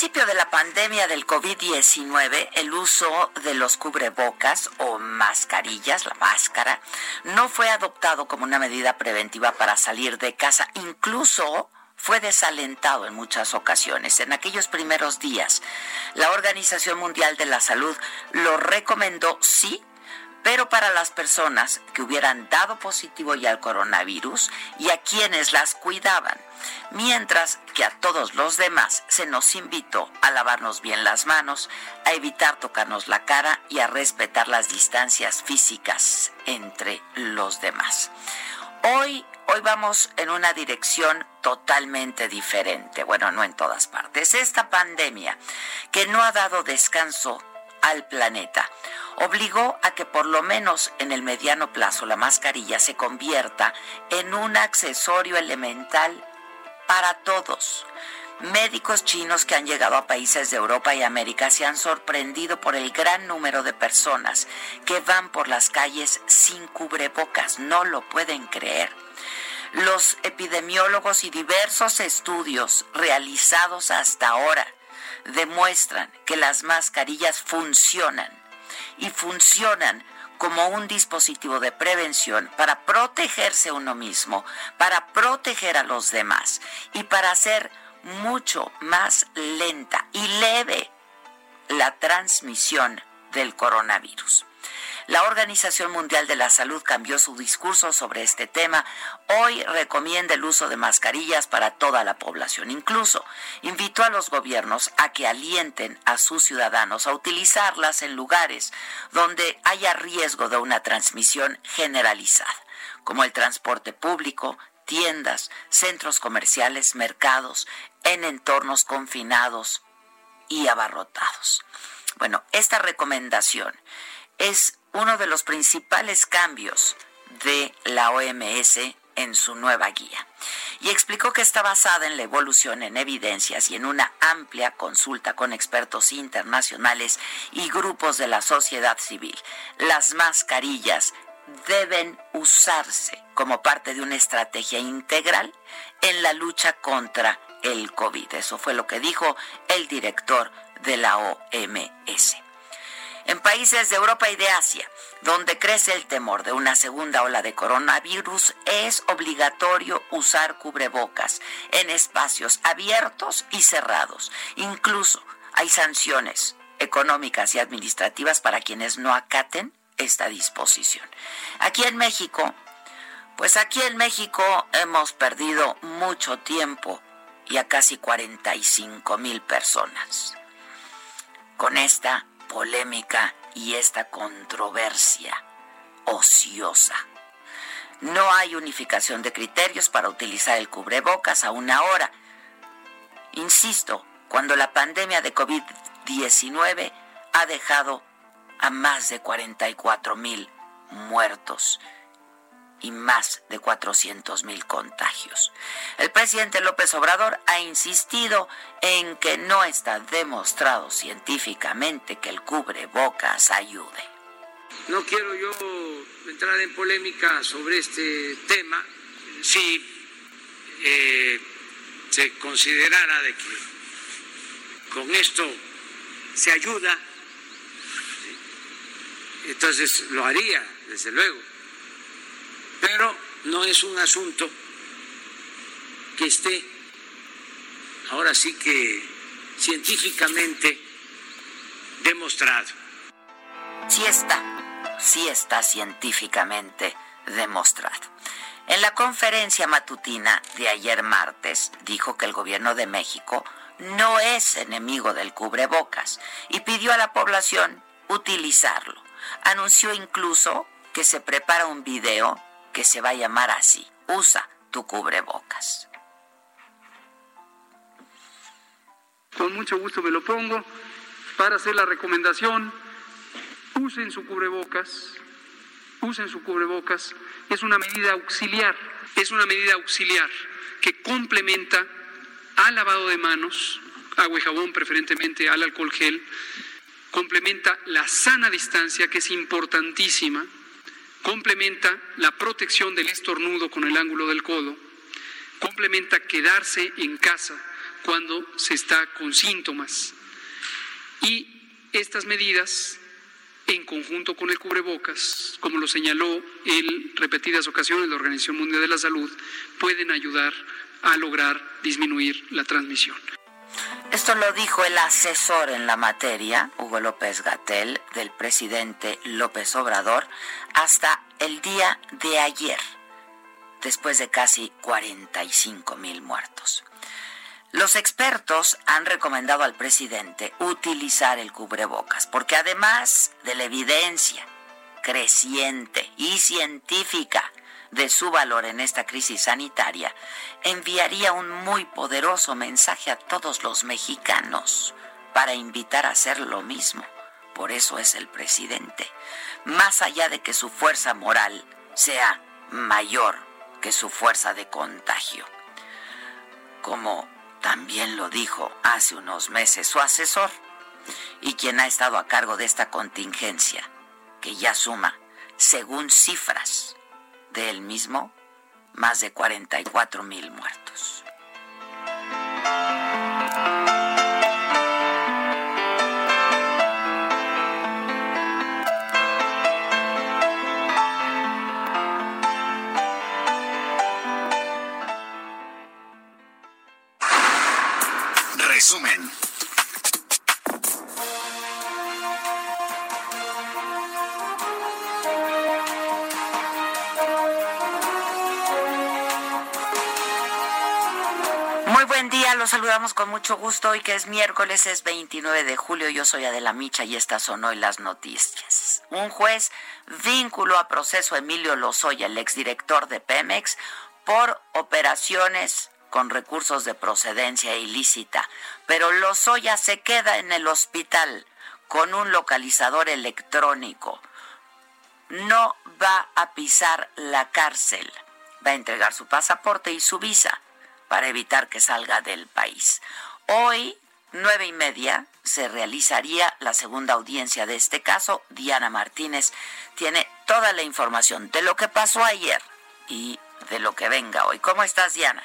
Principio de la pandemia del COVID-19 el uso de los cubrebocas o mascarillas, la máscara, no fue adoptado como una medida preventiva para salir de casa, incluso fue desalentado en muchas ocasiones. En aquellos primeros días, la Organización Mundial de la Salud lo recomendó sí pero para las personas que hubieran dado positivo ya al coronavirus y a quienes las cuidaban, mientras que a todos los demás se nos invitó a lavarnos bien las manos, a evitar tocarnos la cara y a respetar las distancias físicas entre los demás. Hoy Hoy vamos en una dirección totalmente diferente, bueno, no en todas partes. Esta pandemia que no ha dado descanso al planeta obligó a que por lo menos en el mediano plazo la mascarilla se convierta en un accesorio elemental para todos. Médicos chinos que han llegado a países de Europa y América se han sorprendido por el gran número de personas que van por las calles sin cubrebocas. No lo pueden creer. Los epidemiólogos y diversos estudios realizados hasta ahora demuestran que las mascarillas funcionan y funcionan como un dispositivo de prevención para protegerse uno mismo, para proteger a los demás y para hacer mucho más lenta y leve la transmisión del coronavirus. La Organización Mundial de la Salud cambió su discurso sobre este tema. Hoy recomienda el uso de mascarillas para toda la población. Incluso invitó a los gobiernos a que alienten a sus ciudadanos a utilizarlas en lugares donde haya riesgo de una transmisión generalizada, como el transporte público, tiendas, centros comerciales, mercados, en entornos confinados y abarrotados. Bueno, esta recomendación es uno de los principales cambios de la OMS en su nueva guía y explicó que está basada en la evolución en evidencias y en una amplia consulta con expertos internacionales y grupos de la sociedad civil. Las mascarillas deben usarse como parte de una estrategia integral en la lucha contra el COVID. Eso fue lo que dijo el director de la OMS. En países de Europa y de Asia, donde crece el temor de una segunda ola de coronavirus, es obligatorio usar cubrebocas en espacios abiertos y cerrados. Incluso hay sanciones económicas y administrativas para quienes no acaten esta disposición. Aquí en México, pues aquí en México hemos perdido mucho tiempo y a casi 45 mil personas con esta polémica y esta controversia ociosa. No hay unificación de criterios para utilizar el cubrebocas aún ahora. Insisto, cuando la pandemia de COVID-19 ha dejado a más de 44 mil muertos y más de 400 mil contagios. El presidente López Obrador ha insistido en que no está demostrado científicamente que el cubrebocas ayude. No quiero yo entrar en polémica sobre este tema. Si eh, se considerara de que con esto se ayuda, entonces lo haría, desde luego. Pero no es un asunto que esté ahora sí que científicamente demostrado. Sí está, sí está científicamente demostrado. En la conferencia matutina de ayer martes dijo que el gobierno de México no es enemigo del cubrebocas y pidió a la población utilizarlo. Anunció incluso que se prepara un video que se va a llamar así, usa tu cubrebocas. Con mucho gusto me lo pongo para hacer la recomendación, usen su cubrebocas, usen su cubrebocas, es una medida auxiliar, es una medida auxiliar que complementa al lavado de manos, agua y jabón preferentemente, al alcohol gel, complementa la sana distancia que es importantísima, complementa la protección del estornudo con el ángulo del codo, complementa quedarse en casa cuando se está con síntomas. Y estas medidas en conjunto con el cubrebocas, como lo señaló en repetidas ocasiones la Organización Mundial de la Salud, pueden ayudar a lograr disminuir la transmisión. Esto lo dijo el asesor en la materia, Hugo López Gatel, del presidente López Obrador, hasta el día de ayer, después de casi 45 mil muertos. Los expertos han recomendado al presidente utilizar el cubrebocas, porque además de la evidencia creciente y científica de su valor en esta crisis sanitaria, enviaría un muy poderoso mensaje a todos los mexicanos para invitar a hacer lo mismo. Por eso es el presidente, más allá de que su fuerza moral sea mayor que su fuerza de contagio. Como también lo dijo hace unos meses su asesor y quien ha estado a cargo de esta contingencia, que ya suma, según cifras de él mismo, más de 44 mil muertos. Resumen. Los saludamos con mucho gusto. Hoy que es miércoles, es 29 de julio, yo soy Adela Micha y estas son hoy las noticias. Un juez vinculó a proceso a Emilio Lozoya, el exdirector de Pemex, por operaciones con recursos de procedencia ilícita, pero Lozoya se queda en el hospital con un localizador electrónico. No va a pisar la cárcel, va a entregar su pasaporte y su visa para evitar que salga del país. Hoy, nueve y media, se realizaría la segunda audiencia de este caso. Diana Martínez tiene toda la información de lo que pasó ayer y de lo que venga hoy. ¿Cómo estás, Diana?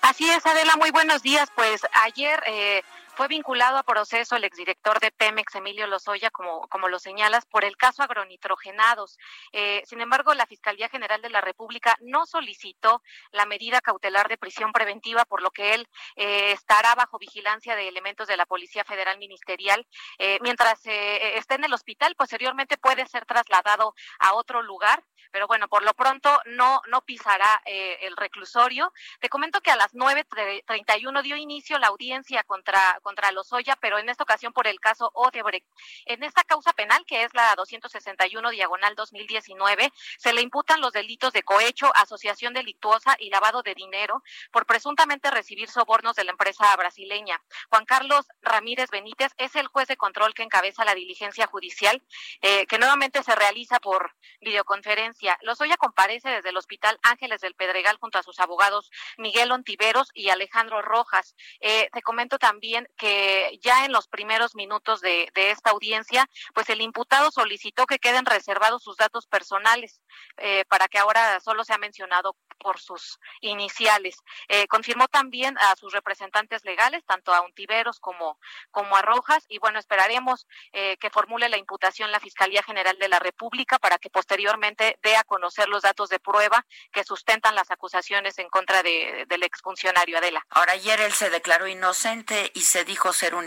Así es, Adela, muy buenos días. Pues ayer eh, fue vinculado a proceso el exdirector de Pemex, Emilio Lozoya, como, como lo señalas, por el caso agronitrogenados. Eh, sin embargo, la Fiscalía General de la República no solicitó la medida cautelar de prisión preventiva, por lo que él eh, estará bajo vigilancia de elementos de la Policía Federal Ministerial. Eh, mientras eh, esté en el hospital, posteriormente puede ser trasladado a otro lugar, pero bueno, por lo pronto no, no pisará eh, el reclusorio. Te comento que a las 9.31 dio inicio la audiencia contra, contra Lozoya, pero en esta ocasión por el caso Odebrecht. En esta causa penal, que es la 261 diagonal 2019, se le imputan los delitos de cohecho, asociación delictuosa y lavado de dinero por presuntamente recibir sobornos de la empresa brasileña. Juan Carlos Ramírez Benítez es el juez de control que encabeza la diligencia judicial, eh, que nuevamente se realiza por videoconferencia. Lozoya comparece desde el Hospital Ángeles del Pedregal junto a sus abogados Miguel Ontiveros y Alejandro Rojas. Eh, te comento también que ya en los primeros minutos de, esta audiencia, pues el imputado solicitó que queden reservados sus datos personales eh, para que ahora solo sea mencionado por sus iniciales. Eh, confirmó también a sus representantes legales, tanto a Untiveros como, como a Rojas, y bueno, esperaremos eh, que formule la imputación la Fiscalía General de la República para que posteriormente dé a conocer los datos de prueba que sustentan las acusaciones en contra de, del exfuncionario Adela. Ahora, ayer él se declaró inocente y se dijo ser un,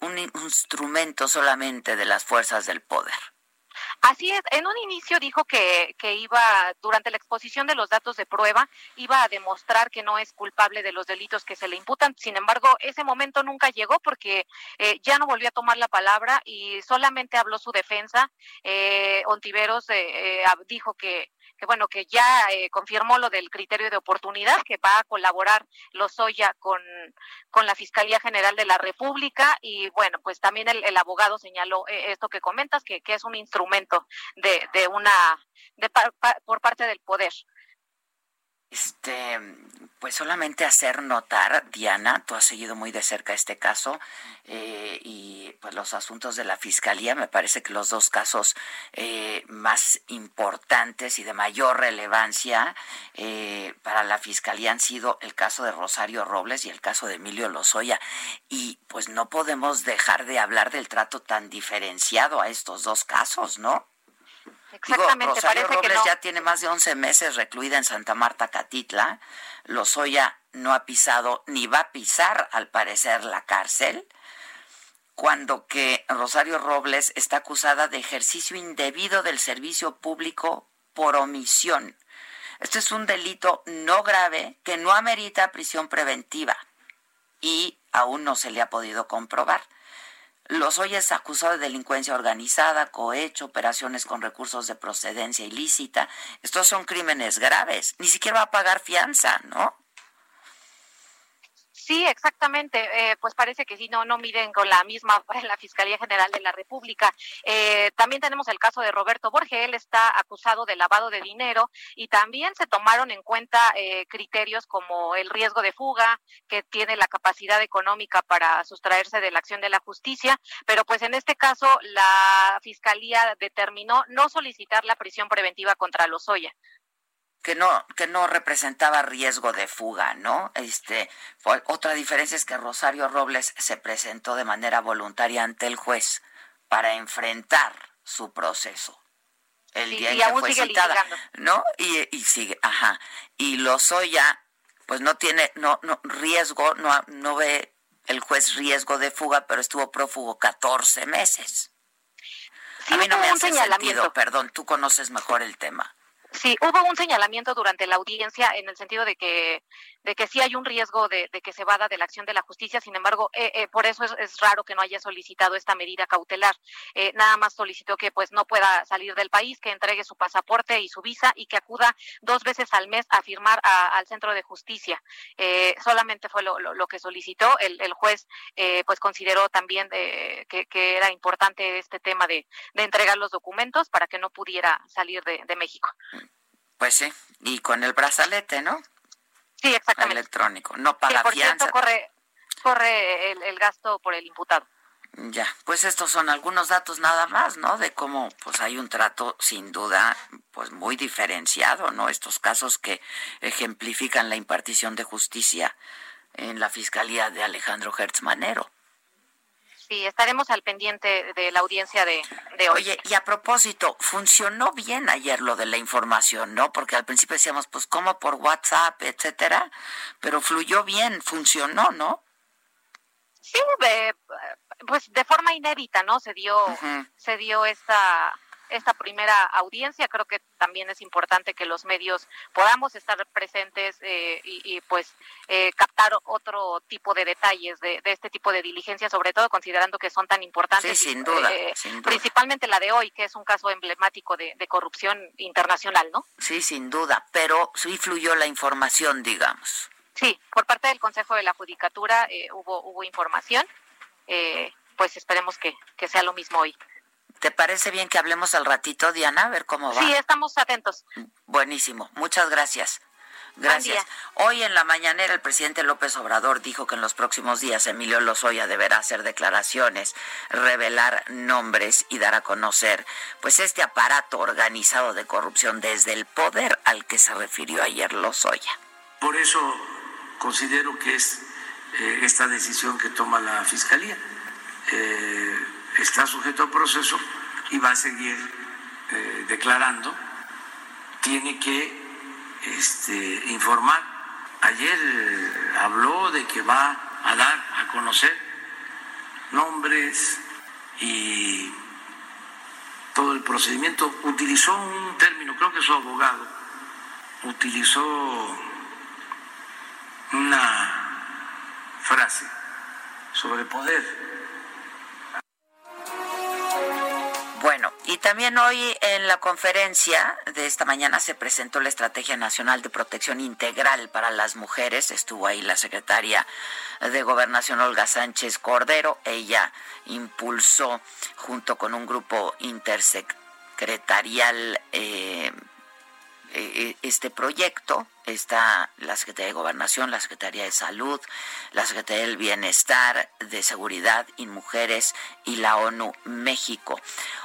un instrumento solamente de las fuerzas del poder. Así es, en un inicio dijo que, que, iba, durante la exposición de los datos de prueba, iba a demostrar que no es culpable de los delitos que se le imputan. Sin embargo, ese momento nunca llegó porque eh, ya no volvió a tomar la palabra y solamente habló su defensa. Eh, Ontiveros eh, eh dijo que que bueno, que ya eh, confirmó lo del criterio de oportunidad, que va a colaborar Lozoya con, con la Fiscalía General de la República y bueno, pues también el, abogado señaló eh, esto que comentas, que, que, es un instrumento de, de una, de, por parte del poder. Este, pues solamente hacer notar, Diana, tú has seguido muy de cerca este caso eh, y pues los asuntos de la fiscalía, me parece que los dos casos eh, más importantes y de mayor relevancia eh, para la fiscalía han sido el caso de Rosario Robles y el caso de Emilio Lozoya. Y pues no podemos dejar de hablar del trato tan diferenciado a estos dos casos, ¿no? Exactamente, Rosario Robles ya tiene más de 11 meses recluida en Santa Marta, Catitla. Lozoya no ha pisado ni va a pisar, al parecer, la cárcel, cuando que Rosario Robles está acusada de ejercicio indebido del servicio público por omisión. Este es un delito no grave que no amerita prisión preventiva y aún no se le ha podido comprobar. Los es acusado de delincuencia organizada, cohecho, operaciones con recursos de procedencia ilícita. Estos son crímenes graves. Ni siquiera va a pagar fianza, ¿no? Sí, exactamente. Eh, pues parece que sí, no, no miden con la misma la Fiscalía General de la República. Eh, también tenemos el caso de Roberto Borges. Él está acusado de lavado de dinero y también se tomaron en cuenta eh, criterios como el riesgo de fuga, que tiene la capacidad económica para sustraerse de la acción de la justicia. Pero pues en este caso la Fiscalía determinó no solicitar la prisión preventiva contra Lozoya que no que no representaba riesgo de fuga, ¿no? Este, otra diferencia es que Rosario Robles se presentó de manera voluntaria ante el juez para enfrentar su proceso. El día en que fue citada, ¿no? Y, y sigue, ajá. Y Lozoya pues no tiene no no riesgo, no no ve el juez riesgo de fuga, pero estuvo prófugo 14 meses. a mí no me hace sentido, perdón, tú conoces mejor el tema. Sí, hubo un señalamiento durante la audiencia en el sentido de que de que sí hay un riesgo de, que se vada de la acción de la justicia, sin embargo, eh, eh, por eso es, raro que no haya solicitado esta medida cautelar. Eh, nada más solicitó que pues no pueda salir del país, que entregue su pasaporte y su visa y que acuda dos veces al mes a firmar al centro de justicia. solamente fue lo, que solicitó. El, juez pues consideró también que, era importante este tema de, entregar los documentos para que no pudiera salir de, de México. Pues sí, y con el brazalete, ¿no? Sí, exactamente. Electrónico, no paga por Cierto, corre, corre el, gasto por el imputado. Ya, pues estos son algunos datos nada más, ¿no? De cómo pues hay un trato sin duda pues muy diferenciado, ¿no? Estos casos que ejemplifican la impartición de justicia en la Fiscalía de Alejandro Hertz Manero. Sí, estaremos al pendiente de la audiencia de, de, hoy. Oye, y a propósito, funcionó bien ayer lo de la información, ¿no? Porque al principio decíamos, pues, ¿cómo por WhatsApp, etcétera? Pero fluyó bien, funcionó, ¿no? Sí, pues de forma inédita, ¿no? Se dio, se dio esta esta primera audiencia. Creo que también es importante que los medios podamos estar presentes eh, y, pues eh, captar otro tipo de detalles de, este tipo de diligencia, sobre todo considerando que son tan importantes. Sí, sin, eh, duda, Principalmente la de hoy, que es un caso emblemático de, corrupción internacional, ¿no? Sí, sin duda, pero sí fluyó la información, digamos. Sí, por parte del Consejo de la Judicatura hubo, hubo información. pues esperemos que, que sea lo mismo hoy. ¿Te parece bien que hablemos al ratito, Diana? A ver cómo va. Sí, estamos atentos. Buenísimo. Muchas gracias. Gracias. Hoy en la mañanera el presidente López Obrador dijo que en los próximos días Emilio Lozoya deberá hacer declaraciones, revelar nombres y dar a conocer pues este aparato organizado de corrupción desde el poder al que se refirió ayer Lozoya. Por eso considero que es eh, esta decisión que toma la Fiscalía. Eh, está sujeto a proceso y va a seguir eh, declarando. Tiene que este, informar. Ayer habló de que va a dar a conocer nombres y todo el procedimiento. Utilizó un término, creo que su abogado utilizó una frase sobre poder Bueno, y también hoy en la conferencia de esta mañana se presentó la Estrategia Nacional de Protección Integral para las Mujeres. Estuvo ahí la secretaria de Gobernación Olga Sánchez Cordero. Ella impulsó junto con un grupo intersecretarial eh, eh, este proyecto está la Secretaría de Gobernación, la Secretaría de Salud, la Secretaría del Bienestar, de Seguridad y Mujeres y la ONU México.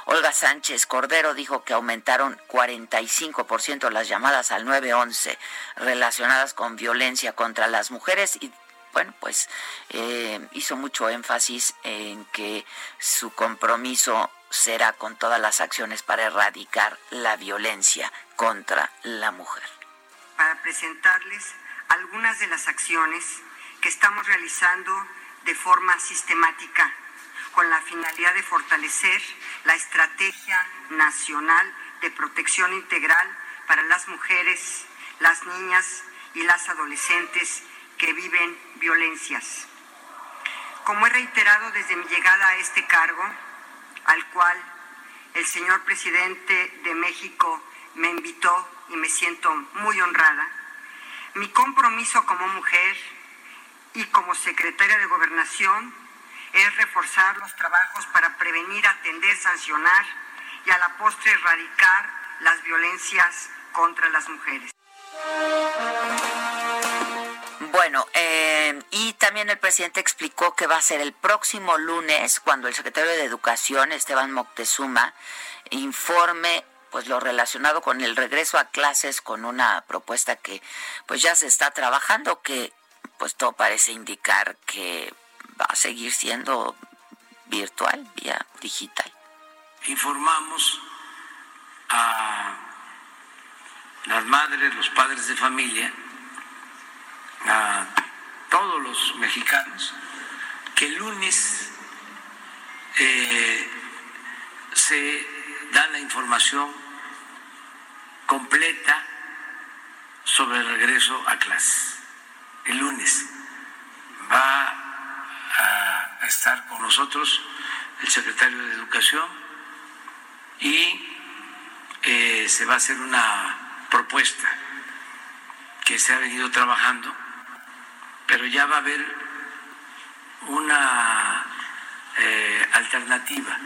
Olga Sánchez Cordero dijo que aumentaron 45% las llamadas al 911 relacionadas con violencia contra las mujeres y bueno, pues eh, hizo mucho énfasis en que su compromiso será con todas las acciones para erradicar la violencia contra la mujer. Para presentarles algunas de las acciones que estamos realizando de forma sistemática con la finalidad de fortalecer la Estrategia Nacional de Protección Integral para las mujeres, las niñas y las adolescentes que viven violencias. Como he reiterado desde mi llegada a este cargo, al cual el señor presidente de México me invitó y me siento muy honrada, mi compromiso como mujer y como secretaria de gobernación es reforzar los trabajos para prevenir, atender, sancionar y a la postre erradicar las violencias contra las mujeres. Bueno, eh, y también el presidente explicó que va a ser el próximo lunes cuando el secretario de Educación, Esteban Moctezuma, informe pues lo relacionado con el regreso a clases con una propuesta que pues ya se está trabajando que pues todo parece indicar que va a seguir siendo virtual vía digital. Informamos a las madres, los padres de familia a todos los mexicanos que el lunes eh, se da la información completa sobre el regreso a clases. El lunes va a estar con nosotros el secretario de Educación y eh, se va a hacer una propuesta que se ha venido trabajando pero ya va a haber una eh, alternativa.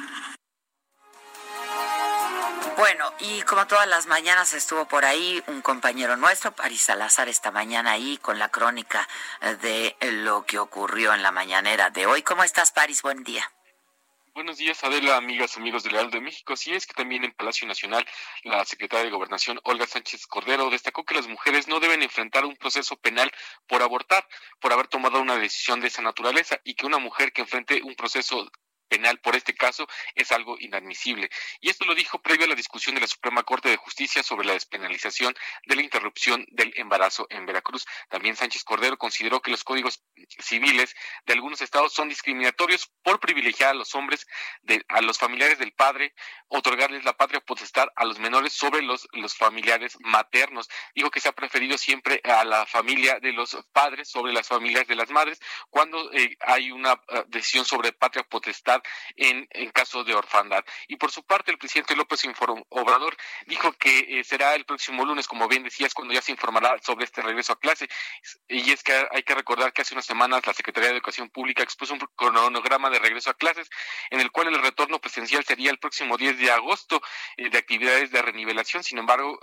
Bueno, y como todas las mañanas estuvo por ahí un compañero nuestro, Paris Salazar, esta mañana ahí con la crónica de lo que ocurrió en la mañanera de hoy. ¿Cómo estás, Paris? Buen día. Buenos días, Adela, amigas, amigos del Real de México. Así es que también en Palacio Nacional, la secretaria de Gobernación, Olga Sánchez Cordero, destacó que las mujeres no deben enfrentar un proceso penal por abortar, por haber tomado una decisión de esa naturaleza, y que una mujer que enfrente un proceso penal por este caso es algo inadmisible. Y esto lo dijo previo a la discusión de la Suprema Corte de Justicia sobre la despenalización de la interrupción del embarazo en Veracruz. También Sánchez Cordero consideró que los códigos civiles de algunos estados son discriminatorios por privilegiar a los hombres, de, a los familiares del padre, otorgarles la patria potestad a los menores sobre los, los familiares maternos. Dijo que se ha preferido siempre a la familia de los padres sobre las familias de las madres cuando eh, hay una uh, decisión sobre patria potestad en, en caso de orfandad. Y por su parte, el presidente López Obrador dijo que eh, será el próximo lunes, como bien decías, cuando ya se informará sobre este regreso a clase. Y es que hay que recordar que hace unas semanas la Secretaría de Educación Pública expuso un cronograma de regreso a clases en el cual el retorno presencial sería el próximo 10 de agosto eh, de actividades de renivelación. Sin embargo,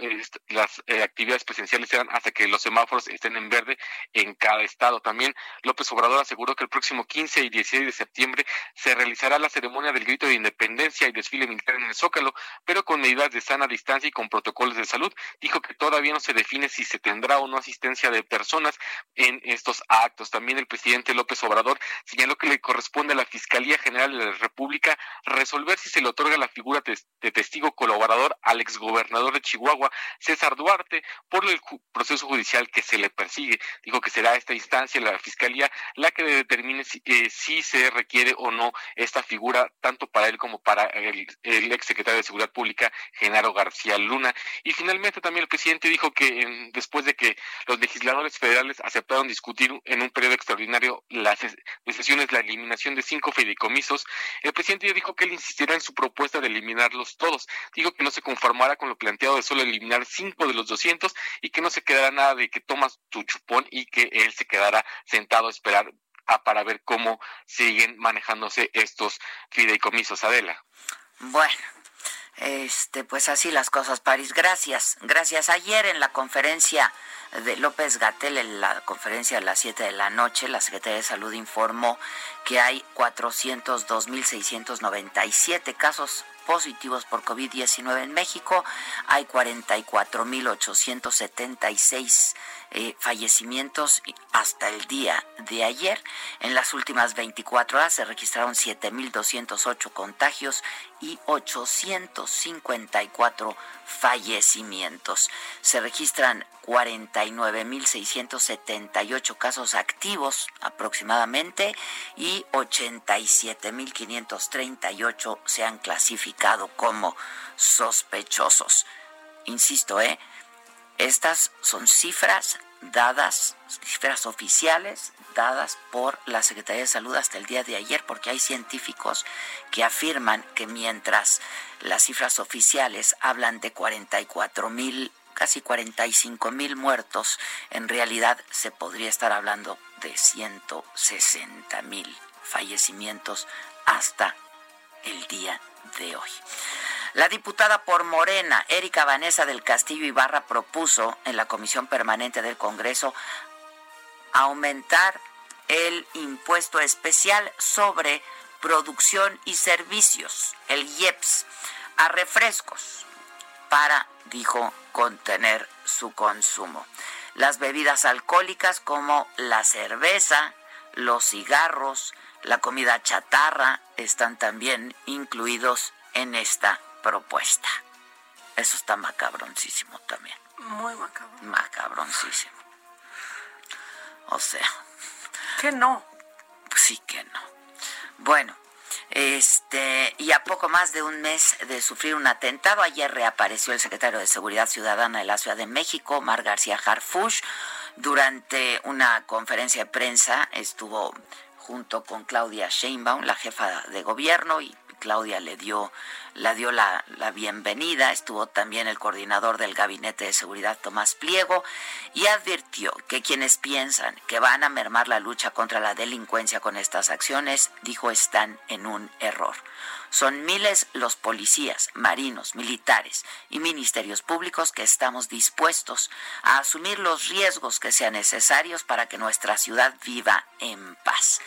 las eh, actividades presenciales serán hasta que los semáforos estén en verde en cada estado. También López Obrador aseguró que el próximo 15 y 16 de septiembre se realizará la ceremonia del grito de independencia y desfile militar en el Zócalo, pero con medidas de sana distancia y con protocolos de salud. Dijo que todavía no se define si se tendrá o no asistencia de personas en estos actos. También el presidente López Obrador señaló que le corresponde a la Fiscalía General de la República resolver si se le otorga la figura de testigo colaborador al exgobernador de Chihuahua, César Duarte, por el proceso judicial que se le persigue. Dijo que será esta instancia, la Fiscalía, la que determine si, eh, se requiere o no esta figura, tanto para él como para el, el exsecretario de Seguridad Pública, Genaro García Luna. Y finalmente también el presidente dijo que después de que los legisladores federales aceptaron discutir en un periodo extraordinario las decisiones, la eliminación de cinco fideicomisos, el presidente dijo que él insistirá en su propuesta de eliminarlos todos. Dijo que no se conformará con lo planteado de solo eliminar cinco de los 200 y que no se quedará nada de que tomas tu chupón y que él se quedará sentado a esperar para ver cómo siguen manejándose estos fideicomisos. Adela. Bueno, este, pues así las cosas, París. Gracias, gracias. Ayer en la conferencia de López Gatel, en la conferencia a las 7 de la noche, la Secretaría de Salud informó que hay 402.697 casos positivos por COVID-19 en México, hay 44.876 eh, fallecimientos hasta el día de ayer. En las últimas 24 horas se registraron 7.208 contagios y 854 fallecimientos. Se registran 49.678 casos activos aproximadamente y 87.538 se han clasificado como sospechosos. Insisto, ¿eh? Estas son cifras dadas, cifras oficiales dadas por la Secretaría de Salud hasta el día de ayer, porque hay científicos que afirman que mientras las cifras oficiales hablan de 44 mil, casi 45 mil muertos, en realidad se podría estar hablando de 160 mil fallecimientos hasta el día de hoy. La diputada por Morena, Erika Vanessa del Castillo Ibarra, propuso en la Comisión Permanente del Congreso aumentar el impuesto especial sobre producción y servicios, el IEPS, a refrescos para, dijo, contener su consumo. Las bebidas alcohólicas como la cerveza, los cigarros, la comida chatarra están también incluidos en esta propuesta. Eso está macabroncísimo también. Muy macabro. Macabroncísimo. O sea. Que no. Sí que no. Bueno, este, y a poco más de un mes de sufrir un atentado, ayer reapareció el secretario de Seguridad Ciudadana de la Ciudad de México, Mar García Harfush, durante una conferencia de prensa estuvo junto con Claudia Sheinbaum, la jefa de gobierno, y Claudia le dio, la dio la, la, bienvenida, estuvo también el coordinador del Gabinete de Seguridad, Tomás Pliego, y advirtió que quienes piensan que van a mermar la lucha contra la delincuencia con estas acciones, dijo, están en un error. Son miles los policías, marinos, militares y ministerios públicos que estamos dispuestos a asumir los riesgos que sean necesarios para que nuestra ciudad viva en paz.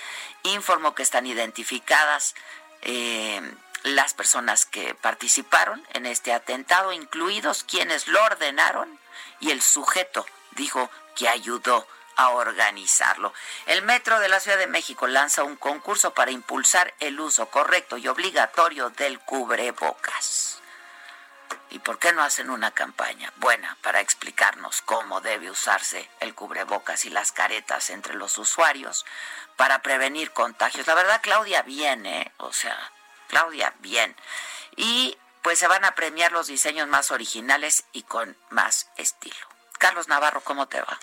Informó que están identificadas eh, las personas que participaron en este atentado, incluidos quienes lo ordenaron y el sujeto dijo que ayudó a organizarlo. El Metro de la Ciudad de México lanza un concurso para impulsar el uso correcto y obligatorio del cubrebocas. ¿Y por qué no hacen una campaña buena para explicarnos cómo debe usarse el cubrebocas y las caretas entre los usuarios para prevenir contagios? La verdad, Claudia, bien, ¿eh? O sea, Claudia, bien. Y pues se van a premiar los diseños más originales y con más estilo. Carlos Navarro, ¿cómo te va?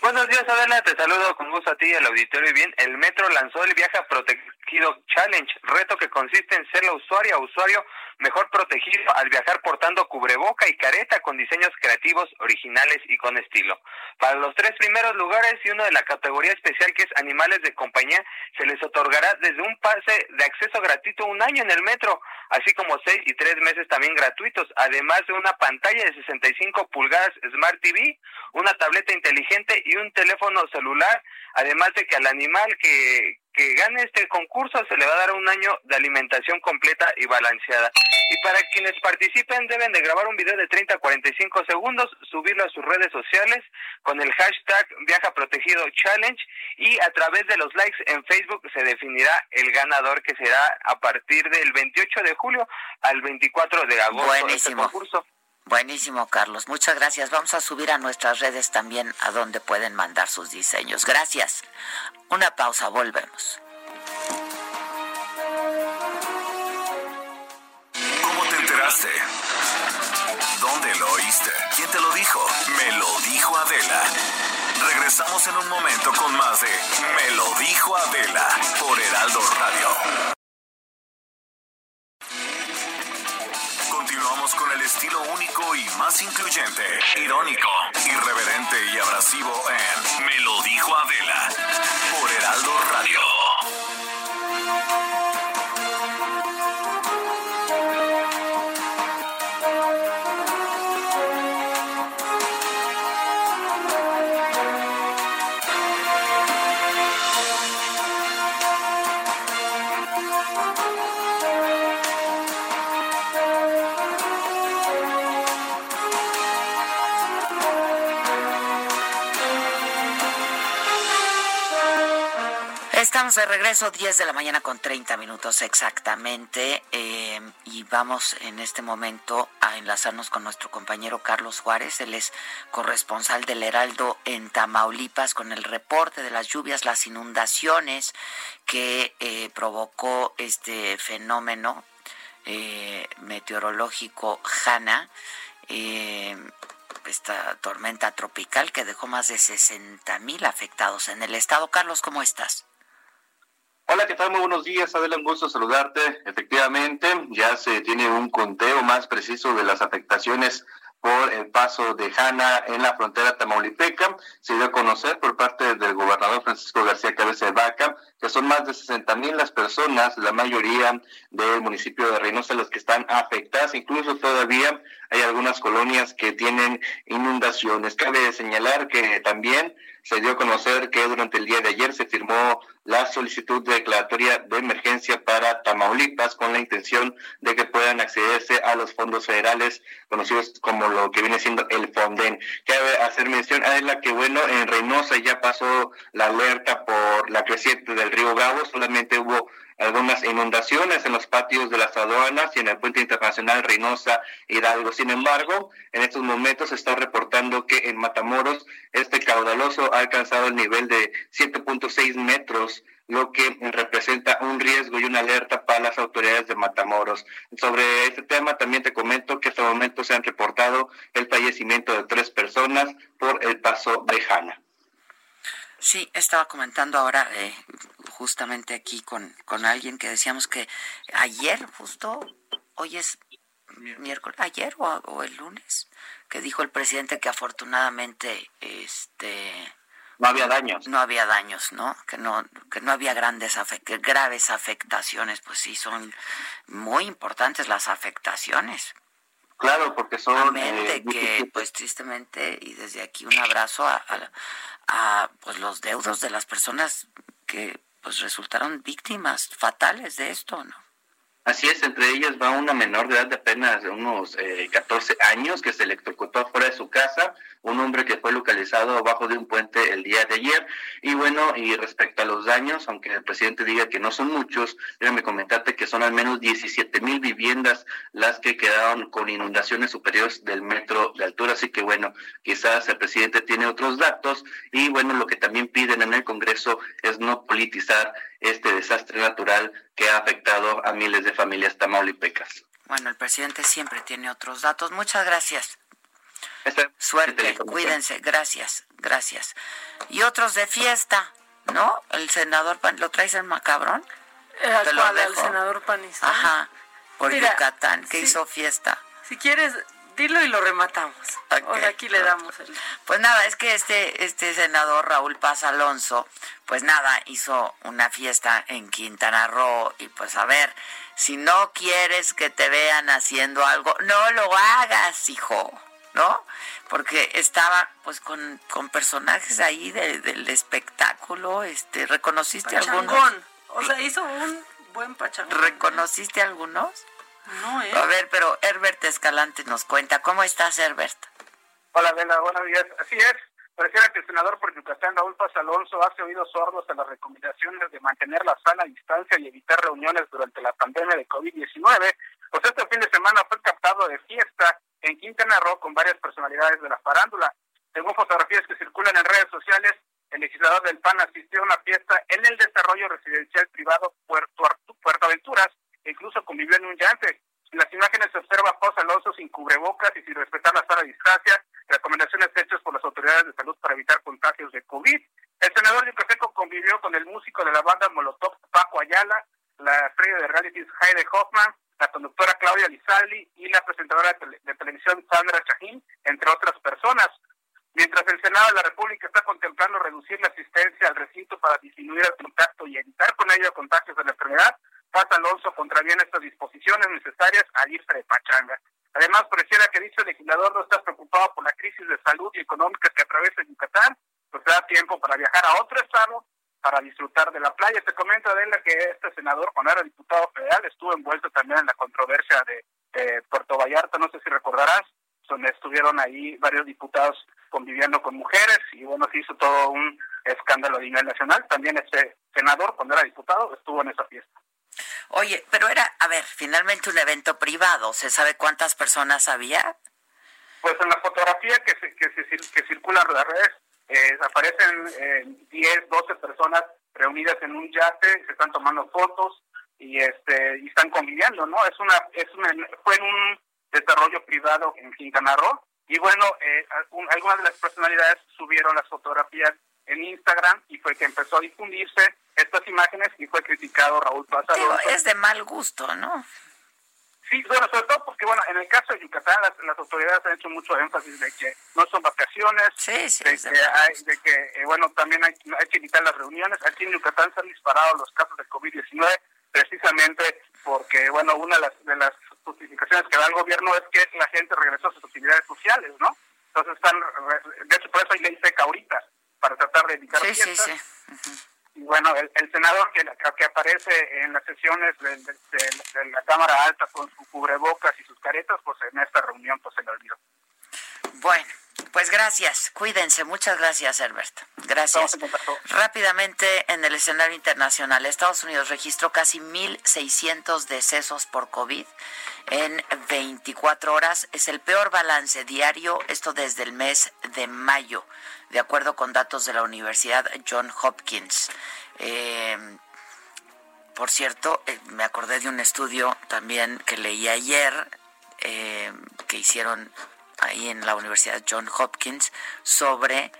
Buenos días, Adela. Te saludo con gusto a ti y al auditorio. Y bien, el metro lanzó el viaje a protegido challenge, reto que consiste en ser la usuaria o usuario mejor protegido al viajar portando cubreboca y careta con diseños creativos, originales y con estilo. Para los tres primeros lugares y uno de la categoría especial que es animales de compañía, se les otorgará desde un pase de acceso gratuito un año en el metro, así como seis y tres meses también gratuitos, además de una pantalla de 65 pulgadas Smart TV, una tableta inteligente y un teléfono celular, además de que al animal que, que gane este concurso se le va a dar un año de alimentación completa y balanceada. Y para quienes participen deben de grabar un video de 30 a 45 segundos, subirlo a sus redes sociales con el hashtag Viaja Protegido Challenge y a través de los likes en Facebook se definirá el ganador que será a partir del 28 de julio al 24 de agosto este Buenísimo. este concurso. Buenísimo, Carlos. Muchas gracias. Vamos a subir a nuestras redes también a donde pueden mandar sus diseños. Gracias. Una pausa, volvemos. ¿Cómo te enteraste? ¿Dónde lo oíste? ¿Quién te lo dijo? Me lo dijo Adela. Regresamos en un momento con más de Me lo dijo Adela por Heraldo Radio. Incluyente, irónico, irreverente y abrasivo en Me lo dijo Adela De regreso, 10 de la mañana con 30 minutos exactamente, eh, y vamos en este momento a enlazarnos con nuestro compañero Carlos Juárez, él es corresponsal del Heraldo en Tamaulipas con el reporte de las lluvias, las inundaciones que eh, provocó este fenómeno eh, meteorológico Hanna. Eh, esta tormenta tropical que dejó más de 60 mil afectados en el estado. Carlos, ¿cómo estás? Hola, ¿qué tal? Muy buenos días, Adela, un gusto saludarte. Efectivamente, ya se tiene un conteo más preciso de las afectaciones por el paso de Jana en la frontera tamaulipeca. Se dio a conocer por parte del gobernador Francisco García Cabeza de Vaca que son más de 60 mil las personas, la mayoría del municipio de Reynosa, los que están afectadas. Incluso todavía hay algunas colonias que tienen inundaciones. Cabe señalar que también se dio a conocer que durante el día de ayer se firmó la solicitud de declaratoria de emergencia para Tamaulipas con la intención de que puedan accederse a los fondos federales conocidos como lo que viene siendo el Fonden. Cabe hacer mención a la que bueno, en Reynosa ya pasó la alerta por la creciente del río Bravo, solamente hubo algunas inundaciones en los patios de las aduanas y en el puente internacional Reynosa Hidalgo. Sin embargo, en estos momentos se está reportando que en Matamoros este caudaloso ha alcanzado el nivel de 7.6 metros lo que representa un riesgo y una alerta para las autoridades de Matamoros. Sobre este tema también te comento que hasta el momento se han reportado el fallecimiento de tres personas por el paso de Jana. Sí, estaba comentando ahora eh, justamente aquí con, con alguien que decíamos que ayer, justo, hoy es miércoles, ayer o, o, el lunes, que dijo el presidente que afortunadamente este no había daños. No había daños, ¿no? Que no que no había grandes que graves afectaciones, pues sí son muy importantes las afectaciones. Claro, porque son eh, que pues tristemente y desde aquí un abrazo a, a, a pues los deudos de las personas que pues resultaron víctimas fatales de esto, ¿no? Así es, entre ellas va una menor de edad de apenas unos eh, 14 años que se electrocutó fuera de su casa, un hombre que fue localizado abajo de un puente el día de ayer. Y bueno, y respecto a los daños, aunque el presidente diga que no son muchos, déjame comentarte que son al menos 17 mil viviendas las que quedaron con inundaciones superiores del metro de altura. Así que bueno, quizás el presidente tiene otros datos y bueno, lo que también piden en el Congreso es no politizar este desastre natural que ha afectado a miles de familias tamaulipecas. Bueno, el presidente siempre tiene otros datos. Muchas gracias. Este, Suerte, cuídense, gracias, gracias. Y otros de fiesta, ¿no? El senador, ¿lo traes el macabrón? Eh, Te lo al senador panista. Ajá, por Yucatán, que hizo fiesta. Si quieres, y lo rematamos. Okay. aquí le damos el... Pues nada, es que este, este senador Raúl Paz Alonso, pues nada, hizo una fiesta en Quintana Roo y pues a ver, si no quieres que te vean haciendo algo, no lo hagas, hijo. ¿no? Porque estaba pues con, con personajes ahí del espectáculo, este, ¿reconociste algunos? O sea, hizo un buen pachangón. ¿Reconociste algunos? No, ¿eh? A ver, pero Herbert Escalante nos cuenta. ¿Cómo estás, Herbert? Hola, Bela, buenos días. Así es. Pareciera que el senador por Yucatán, Raúl Paz Alonso, hace oídos sordos a las recomendaciones de mantener la sana distancia y evitar reuniones durante la pandemia de COVID-19. Pues este fin de semana fue captado de fiesta en Quintana Roo con varias personalidades de la farándula. Según fotografías que circulan en redes sociales, el legislador del PAN asistió a una fiesta en el desarrollo residencial privado Puerto, Puerto Aventuras incluso convivió en un yate. En las imágenes se observa a José Alonso sin cubrebocas y sin respetar la sana distancia, recomendaciones hechas por las autoridades de salud para evitar contagios de COVID. El senador yucateco convivió con el músico de la banda Molotov, Paco Ayala, la estrella de realities Heide Hoffman, la conductora Claudia Lizaldi y la presentadora de, televisión Sandra Chajín, entre otras personas. Mientras el Senado de la República está contemplando reducir la asistencia al recinto para disminuir el contacto y evitar con ello contagios de la enfermedad, Paz Alonso contraviene estas disposiciones necesarias al irse de pachanga. Además, pareciera que dicho legislador no está preocupado por la crisis de salud y económica que atraviesa Yucatán, pues da tiempo para viajar a otro estado para disfrutar de la playa. Te comento, Adela, que este senador, cuando era diputado federal, estuvo envuelto también en la controversia de, Puerto Vallarta, no sé si recordarás, donde estuvieron ahí varios diputados conviviendo con mujeres y bueno, se hizo todo un escándalo a nivel nacional. También este senador, cuando era diputado, estuvo en esa fiesta. Oye, pero era, a ver, finalmente un evento privado, ¿se sabe cuántas personas había? Pues en la fotografía que, se, que, se, que circula en las redes aparecen eh, 10, 12 personas reunidas en un yate, se están tomando fotos y este y están conviviendo, ¿no? Es una es una, fue en un desarrollo privado en Quintana Roo y bueno, eh, algunas de las personalidades subieron las fotografías en Instagram y fue que empezó a difundirse estas imágenes y fue criticado Raúl Paz Es de mal gusto, ¿no? Sí, bueno, sobre todo porque, bueno, en el caso de Yucatán, las, autoridades han hecho mucho énfasis de que no son vacaciones, de, que, eh, bueno, también hay, hay, que evitar las reuniones. Aquí en Yucatán se han disparado los casos de COVID-19 precisamente porque, bueno, una de las, de las justificaciones que da el gobierno es que la gente regresó a sus actividades sociales, ¿no? Entonces están, de hecho, por eso hay ley seca ahorita, para tratar de evitar sí, fiestas. Sí, sí bueno, el, senador que, que aparece en las sesiones de, la Cámara Alta con su cubrebocas y sus caretas, pues en esta reunión pues se le olvidó. Bueno, pues gracias, cuídense, muchas gracias Herbert. Gracias. Rápidamente en el escenario internacional, Estados Unidos registró casi 1.600 decesos por COVID en 24 horas. Es el peor balance diario, esto desde el mes de mayo de acuerdo con datos de la Universidad John Hopkins. Eh, por cierto, eh, me acordé de un estudio también que leí ayer eh, que hicieron ahí en la Universidad John Hopkins sobre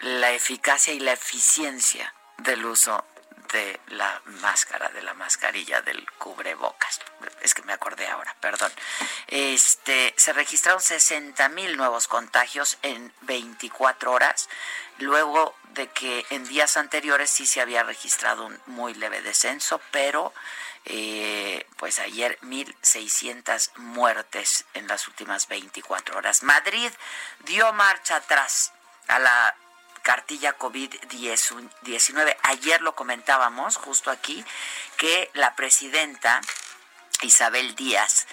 la eficacia y la eficiencia del uso de la máscara, de la mascarilla, del cubrebocas. Es que me acordé ahora, perdón. Este, se registraron 60 mil nuevos contagios en 24 horas, luego de que en días anteriores sí se había registrado un muy leve descenso, pero eh, pues ayer 1.600 muertes en las últimas 24 horas. Madrid dio marcha atrás a la cartilla COVID-19. Ayer lo comentábamos justo aquí, que la presidenta Isabel Díaz,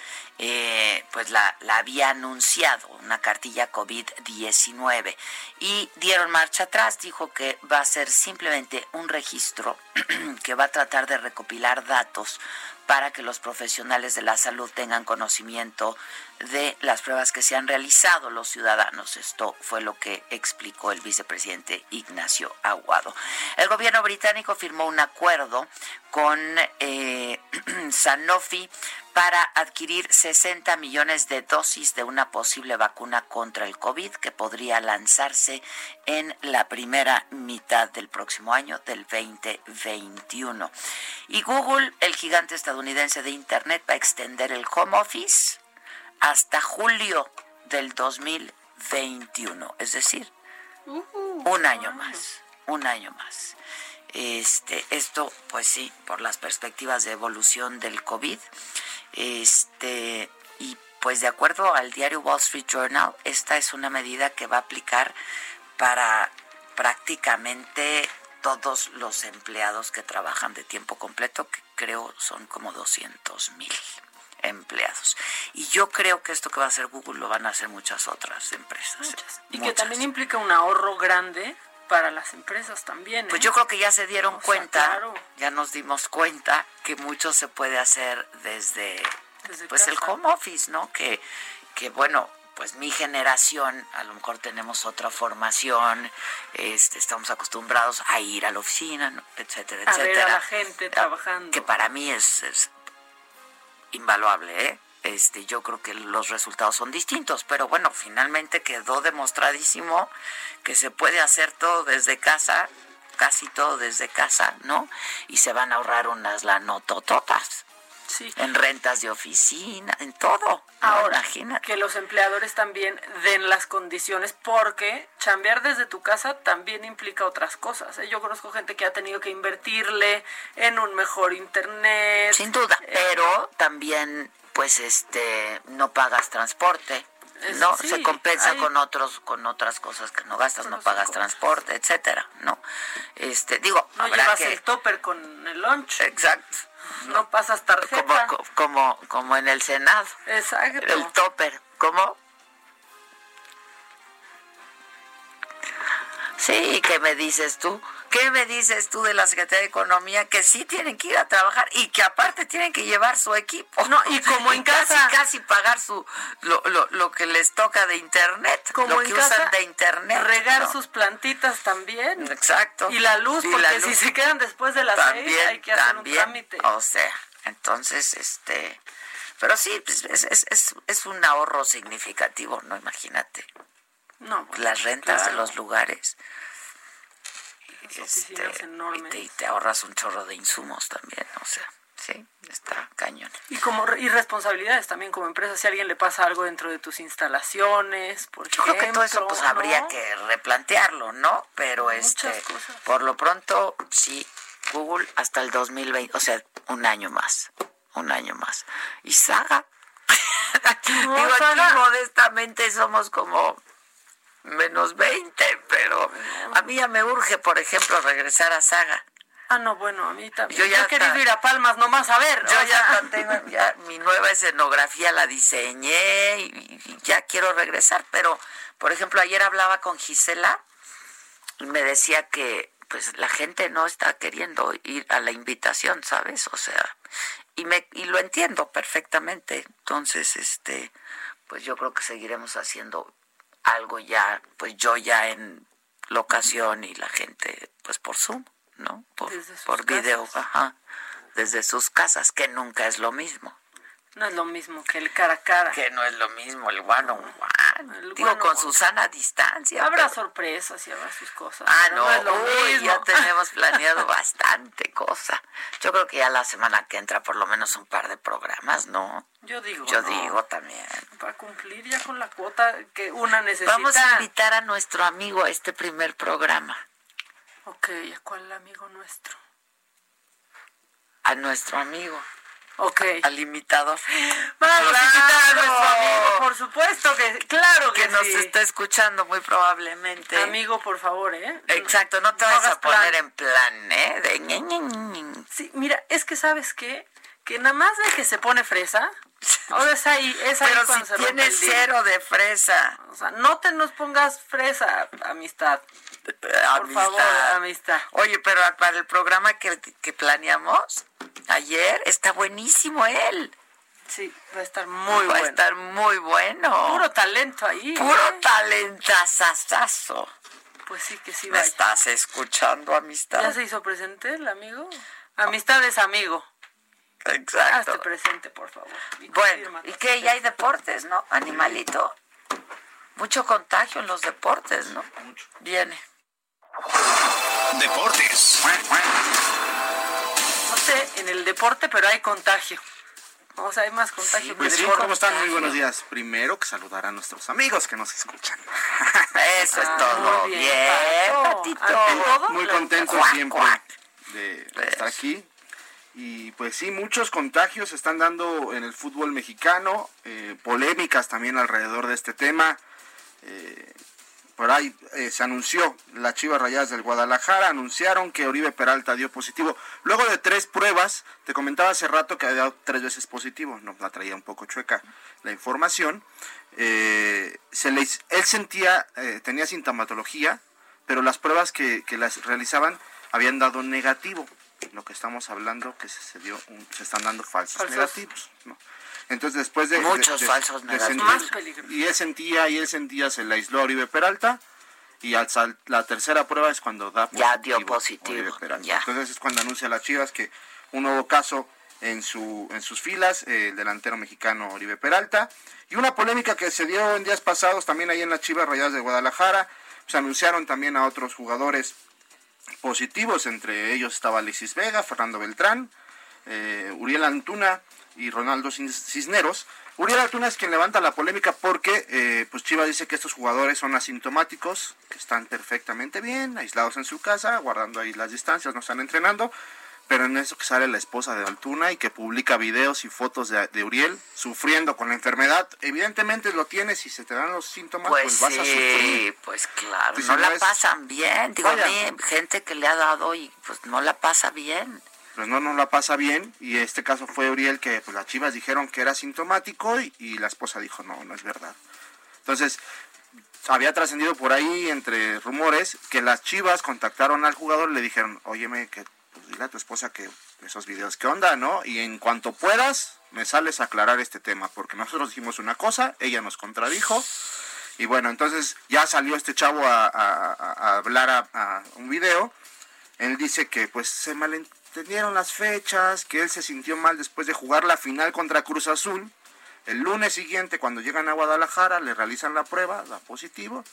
eh, pues la, la, había anunciado, una cartilla COVID-19, y dieron marcha atrás, dijo que va a ser simplemente un registro que va a tratar de recopilar datos para que los profesionales de la salud tengan conocimiento de las pruebas que se han realizado los ciudadanos. Esto fue lo que explicó el vicepresidente Ignacio Aguado. El gobierno británico firmó un acuerdo con eh, Sanofi para adquirir 60 millones de dosis de una posible vacuna contra el COVID que podría lanzarse en la primera mitad del próximo año, del 2021. Y Google, el gigante estadounidense de Internet, va a extender el home office hasta julio del 2021, es decir, un año más, un año más. Este, esto, pues sí, por las perspectivas de evolución del COVID. Este, y pues de acuerdo al diario Wall Street Journal, esta es una medida que va a aplicar para prácticamente todos los empleados que trabajan de tiempo completo, que creo son como 200 mil empleados. Y yo creo que esto que va a hacer Google lo van a hacer muchas otras empresas. Y que también implica un ahorro grande para las empresas también. Pues ¿eh? yo creo que ya se dieron cuenta, ya nos dimos cuenta que mucho se puede hacer desde, pues el home office, ¿no? Que, que bueno, pues mi generación, a lo mejor tenemos otra formación, este, estamos acostumbrados a ir a la oficina, etcétera, etcétera. Ver a la gente trabajando. Que para mí es, es invaluable, ¿eh? Este, yo creo que los resultados son distintos, pero bueno, finalmente quedó demostradísimo que se puede hacer todo desde casa, casi todo desde casa, ¿no? Y se van a ahorrar unas lanotototas. Sí. En rentas de oficina, en todo. Ahora, imagínate. que los empleadores también den las condiciones, porque chambear desde tu casa también implica otras cosas. ¿eh? Yo conozco gente que ha tenido que invertirle en un mejor internet. Sin duda, pero también pues este no pagas transporte no se compensa con otros con otras cosas que no gastas no pagas transporte etcétera no este digo no llevas el topper con el lunch exacto no pasas tarjeta. Como, como como en el senado. Exacto. El topper. Cómo sí qué me dices tú ¿Qué me dices tú de la Secretaría de Economía que sí tienen que ir a trabajar y que aparte tienen que llevar su equipo? No, y como en casa casi casi pagar su lo, lo, lo que les toca de internet, como lo que usan de internet, regar sus plantitas también. Exacto. Y la luz, porque si se quedan después de las seis hay que hacer un trámite. O sea, entonces este pero sí, pues, es, es, es, es un ahorro significativo, ¿no? Imagínate. No, las rentas de los lugares este, enormes. Y te, ahorras un chorro de insumos también, o sea, sí, está cañón. Y como y responsabilidades también como empresa, si a alguien le pasa algo dentro de tus instalaciones, por Yo creo que todo eso pues habría que replantearlo, ¿no? Pero este, por lo pronto, sí, Google hasta el 2020, o sea, un año más, un año más. Y Saga, digo, aquí modestamente somos como menos 20, pero a mí ya me urge, por ejemplo, regresar a Saga. Ah, no, bueno, a mí también. Yo ya he querido ir a Palmas nomás a ver. Yo ya tengo, ya mi nueva escenografía la diseñé y, ya quiero regresar, pero, por ejemplo, ayer hablaba con Gisela y me decía que pues la gente no está queriendo ir a la invitación, ¿sabes? O sea, y me y lo entiendo perfectamente. Entonces, este, pues yo creo que seguiremos haciendo algo ya, pues yo ya en locación y la gente, pues por Zoom, ¿no? Por, por video, ajá, desde sus casas, que nunca es lo mismo. No es lo mismo que el cara a cara. Que no es lo mismo el one on one. Digo, con Susana distancia. Habrá sorpresas y habrá sus cosas. Ah, no, ya tenemos planeado bastante cosa. Yo creo que ya la semana que entra por lo menos un par de programas, ¿no? Yo digo. Yo digo también. Para cumplir ya con la cuota que una necesita. Vamos a invitar a nuestro amigo a este primer programa. Ok, ¿a cuál amigo nuestro? A nuestro amigo. Ok. Al imitador. Vamos a invitar a nuestro amigo, por supuesto que, claro que, que nos está escuchando muy probablemente. Amigo, por favor, ¿eh? Exacto, no te vas a poner en plan, ¿eh? De Sí, mira, es que sabes qué, que nada más de que se pone fresa, ahora es ahí, es ahí Pero cuando si tiene cero de fresa. O sea, no te nos pongas fresa, amistad. Por favor, amistad. Oye, pero para el programa que, que planeamos ayer, está buenísimo él. Sí, va a estar muy bueno. Va a estar muy bueno. Puro talento ahí. Puro ¿eh? talentazazazo. Pues sí que sí ¿Me estás escuchando, amistad? ¿Ya se hizo presente el amigo? Amistad es amigo. Exacto. Hazte presente, por favor. bueno, ¿y qué? Ya hay deportes, ¿no? Animalito. Mucho contagio en los deportes, ¿no? Mucho. Viene. Deportes. No sé, en el deporte, pero hay contagio. O sea, hay más contagio. pues sí, ¿cómo están? Muy buenos días. Primero que saludar a nuestros amigos que nos escuchan. Eso es ah, todo. Muy bien, Patito. Muy contento siempre de estar aquí. Y pues sí, muchos contagios se están dando en el fútbol mexicano, eh, polémicas también alrededor de este tema. Eh, por ahí eh, se anunció, las Chivas Rayadas del Guadalajara anunciaron que Oribe Peralta dio positivo. Luego de tres pruebas, te comentaba hace rato que había dado tres veces positivo, no la traía un poco chueca la información. se le, él sentía, tenía sintomatología, pero las pruebas que, que las realizaban habían dado negativo lo que estamos hablando que se, dio se están dando falsos, negativos entonces después de muchos falsos negativos. y él sentía y él sentía se le aisló a Oribe Peralta y al la tercera prueba es cuando da positivo, ya dio positivo entonces es cuando anuncia a las Chivas que un nuevo caso en su en sus filas el delantero mexicano Oribe Peralta. Y una polémica que se dio en días pasados también ahí en las Chivas Rayadas de Guadalajara. Se anunciaron también a otros jugadores positivos, entre ellos estaba Alexis Vega, Fernando Beltrán, eh, Uriel Antuna y Ronaldo Cisneros. Uriel Antuna es quien levanta la polémica porque eh, pues Chivas dice que estos jugadores son asintomáticos, que están perfectamente bien, aislados en su casa, guardando ahí las distancias, no están entrenando, pero en eso que sale la esposa de Altuna y que publica videos y fotos de, Uriel sufriendo con la enfermedad, evidentemente lo tienes si se te dan los síntomas, pues, pues vas a sufrir. Pues claro, no la pasan bien. Digo, a mí, gente que le ha dado y pues no la pasa bien. Pues no, no la pasa bien y este caso fue Uriel que pues las chivas dijeron que era sintomático y, y la esposa dijo no, no es verdad. Entonces, había trascendido por ahí entre rumores que las chivas contactaron al jugador y le dijeron, óyeme, que pues dile a tu esposa que esos videos, ¿qué onda, no? Y en cuanto puedas, me sales a aclarar este tema, porque nosotros dijimos una cosa, ella nos contradijo, y bueno, entonces ya salió este chavo a, hablar a, un video, él dice que pues se malentendieron las fechas, que él se sintió mal después de jugar la final contra Cruz Azul, el lunes siguiente, cuando llegan a Guadalajara, le realizan la prueba, da positivo,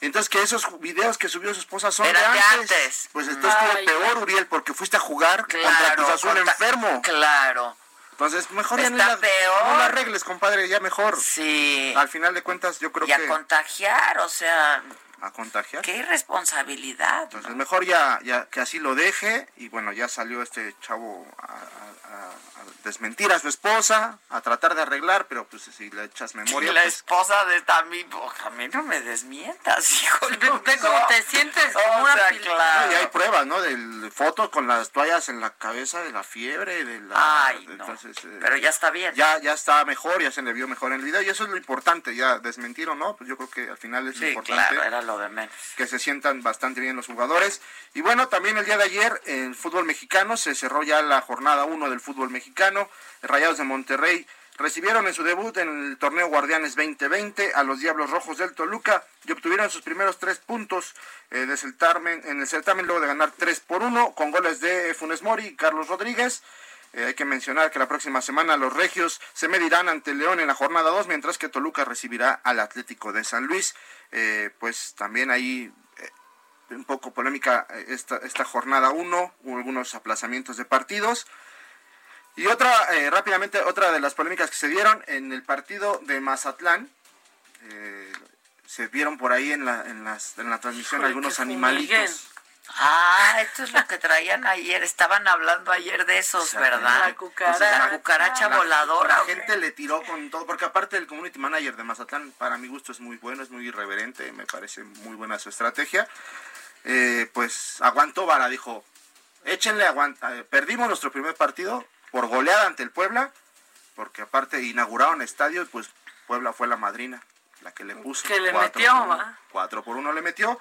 entonces, que esos videos que subió su esposa son de antes. Pues entonces fue peor, Uriel, porque fuiste a jugar contra Cruz Azul enfermo. Claro. Entonces, mejor ya no la, no arregles, compadre, ya mejor. Sí. Al final de cuentas, yo creo que... Y a contagiar, o sea a contagiar. Qué irresponsabilidad. Entonces mejor ya, ya que así lo deje y bueno, ya salió este chavo a, desmentir a su esposa, a tratar de arreglar, pero pues si le echas memoria. La pues esposa de también, a mí no me desmientas, hijo. No, te sientes como una claro. y hay pruebas, ¿no? De fotos con las toallas en la cabeza de la fiebre, de la... Ay, entonces, eh, pero ya está bien. Ya, ya está mejor, ya se le vio mejor en el video y eso es lo importante, ya desmentir o no, pues yo creo que al final es importante. Claro, era lo de menos. Que se sientan bastante bien los jugadores. Y bueno, también el día de ayer en fútbol mexicano se cerró ya la jornada 1 del fútbol mexicano. Rayados de Monterrey recibieron en su debut en el torneo Guardianes 2020 a los Diablos Rojos del Toluca y obtuvieron sus primeros tres puntos eh, de certamen, en el certamen luego de ganar 3 por 1 con goles de Funes Mori y Carlos Rodríguez. Eh, hay que mencionar que la próxima semana los regios se medirán ante León en la jornada 2, mientras que Toluca recibirá al Atlético de San Luis. Eh, pues también ahí eh, un poco polémica esta, esta jornada 1, hubo algunos aplazamientos de partidos. Y otra, rápidamente, otra de las polémicas que se dieron en el partido de Mazatlán, se vieron por ahí en la, en las, en la transmisión algunos animalitos. Ah, esto es lo que traían ayer. Estaban hablando ayer de esos, ¿verdad? La cucaracha, la cucaracha voladora. La gente le tiró con todo, porque aparte el community manager de Mazatlán, para mi gusto es muy bueno, es muy irreverente, me parece muy buena su estrategia. Eh, pues aguantó vara, dijo, échenle aguanta. Eh, perdimos nuestro primer partido por goleada ante el Puebla, porque aparte inauguraron estadio y pues Puebla fue la madrina, la que le puso. Que le metió, ¿va? Cuatro por uno le metió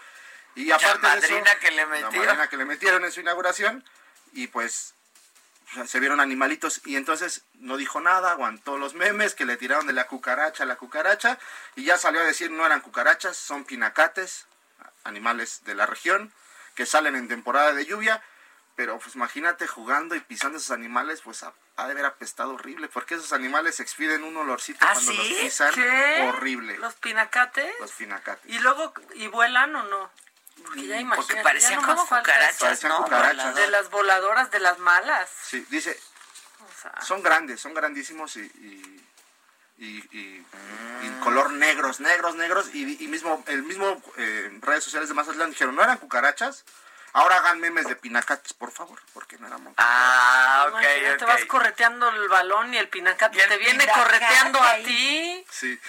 y aparte la madrina que le metieron. La que le metieron en su inauguración. Y pues se vieron animalitos y entonces no dijo nada, aguantó los memes que le tiraron de la cucaracha a la cucaracha y ya salió a decir no eran cucarachas, son pinacates, animales de la región que salen en temporada de lluvia, pero pues imagínate jugando y pisando esos animales, pues ha, de haber apestado horrible, porque esos animales expiden un olorcito ¿Ah, cuando los pisan horrible. Los pinacates. Los pinacates. Y luego, ¿y vuelan o no? Porque ya parecían como cucarachas, ¿no? De las voladoras, de las malas. Sí, dice, Son grandes, son grandísimos y, y, color negros, negros, negros. Y, mismo el mismo eh, redes sociales de Mazatlán dijeron, ¿no eran cucarachas? Ahora hagan memes de pinacates, por favor, porque no éramos. Ah, ok, Te vas correteando el balón y el pinacate te viene correteando a ti. Sí.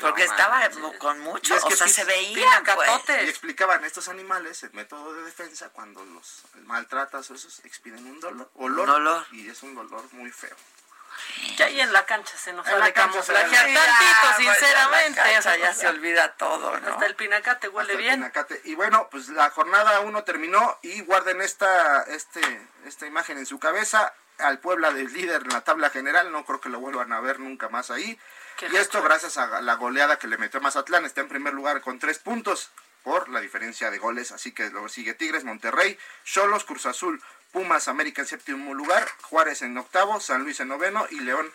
Porque estaba con mucho, o sea, se veía pues. Y explicaban estos animales, el método de defensa, cuando los maltratas o esos expiden un dolor, olor, un olor. y es un dolor muy feo. Ya ahí en la cancha se nos sale camuflajear tantito, sinceramente. ya se olvida todo, ¿no? Hasta el pinacate huele bien. Y bueno, pues la jornada uno terminó y guarden esta, este, esta imagen en su cabeza. Al Puebla del líder en la tabla general, no creo que lo vuelvan a ver nunca más ahí. Y esto gracias a la goleada que le metió Mazatlán. Está en primer lugar con tres puntos por la diferencia de goles. Así que luego sigue Tigres, Monterrey, Cholos, Cruz Azul, Pumas América en séptimo lugar, Juárez en octavo, San Luis en noveno y León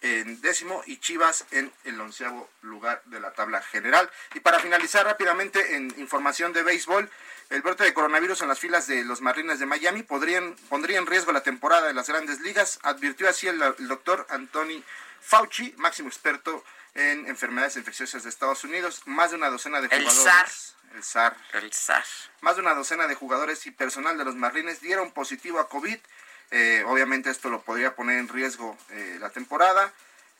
en décimo y Chivas en el onceavo lugar de la tabla general. Y para finalizar rápidamente en información de béisbol, el brote de coronavirus en las filas de los Marlins de Miami podrían, pondría en riesgo la temporada de las grandes ligas, advirtió así el, doctor Anthony Fauci, máximo experto en enfermedades infecciosas de Estados Unidos. Más de una docena de jugadores. El SAR. El SAR. Más de una docena de jugadores y personal de los Marlines dieron positivo a COVID. Eh, obviamente esto lo podría poner en riesgo eh, la temporada.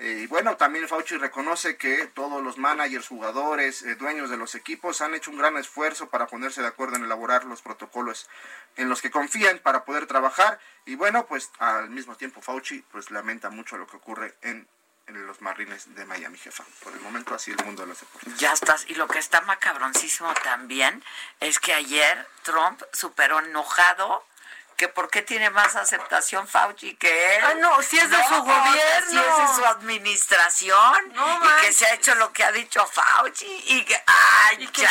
Eh, y bueno, también Fauci reconoce que todos los managers, jugadores, dueños de los equipos han hecho un gran esfuerzo para ponerse de acuerdo en elaborar los protocolos en los que confían para poder trabajar. Y bueno, pues al mismo tiempo Fauci pues lamenta mucho lo que ocurre en en los Marines de Miami, jefa. Por el momento así el mundo de los deportes. Ya estás. Y lo que está macabroncísimo también es que ayer Trump superó enojado que por qué tiene más aceptación Fauci que él. Ah, no, si es de su gobierno. Si es de su administración. y que se ha hecho lo que ha dicho Fauci. Y que, ay, ya,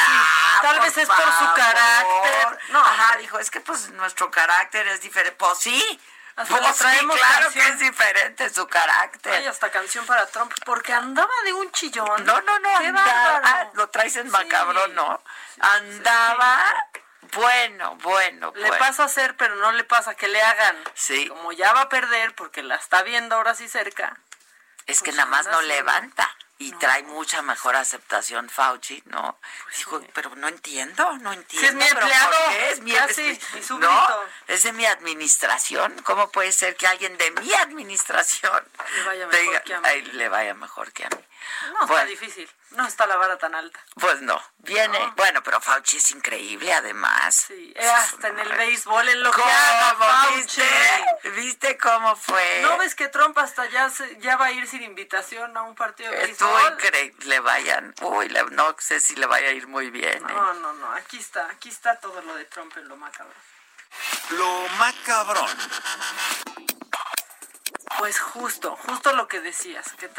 Tal vez es por su carácter. No, ajá, dijo, es que pues nuestro carácter es diferente. Pues sí, pues traemos claro que es diferente su carácter. Hay hasta canción para Trump, porque andaba de un chillón. No, no, no, andaba, ah, lo traes en macabrón, ¿no? Andaba, bueno, bueno. Le pasa a hacer, pero no le pasa que le hagan. Sí. Como ya va a perder, porque la está viendo ahora sí cerca. Es que pues nada más no levanta y trae mucha mejor aceptación Fauci, ¿no? Pues Dijo, pero no entiendo, no entiendo. es mi empleado. Es mi, no, es de mi administración. ¿Cómo puede ser que alguien de mi administración le vaya mejor que a mí? le vaya mejor que a mí? No, está difícil. No está la vara tan alta. Pues no, viene. Bueno, pero Fauci es increíble además. Sí, hasta en el béisbol, en lo que Fauci. ¿Viste? ¿Viste cómo fue? ¿No ves que Trump hasta ya, ya va a ir sin invitación a un partido de béisbol? Estuvo increíble, le vayan. Uy, no sé si le vaya a ir muy bien. No, ¿eh? no, no, aquí está, aquí está todo lo de Trump en lo macabro. Lo macabrón. Pues justo, justo lo que decías, que,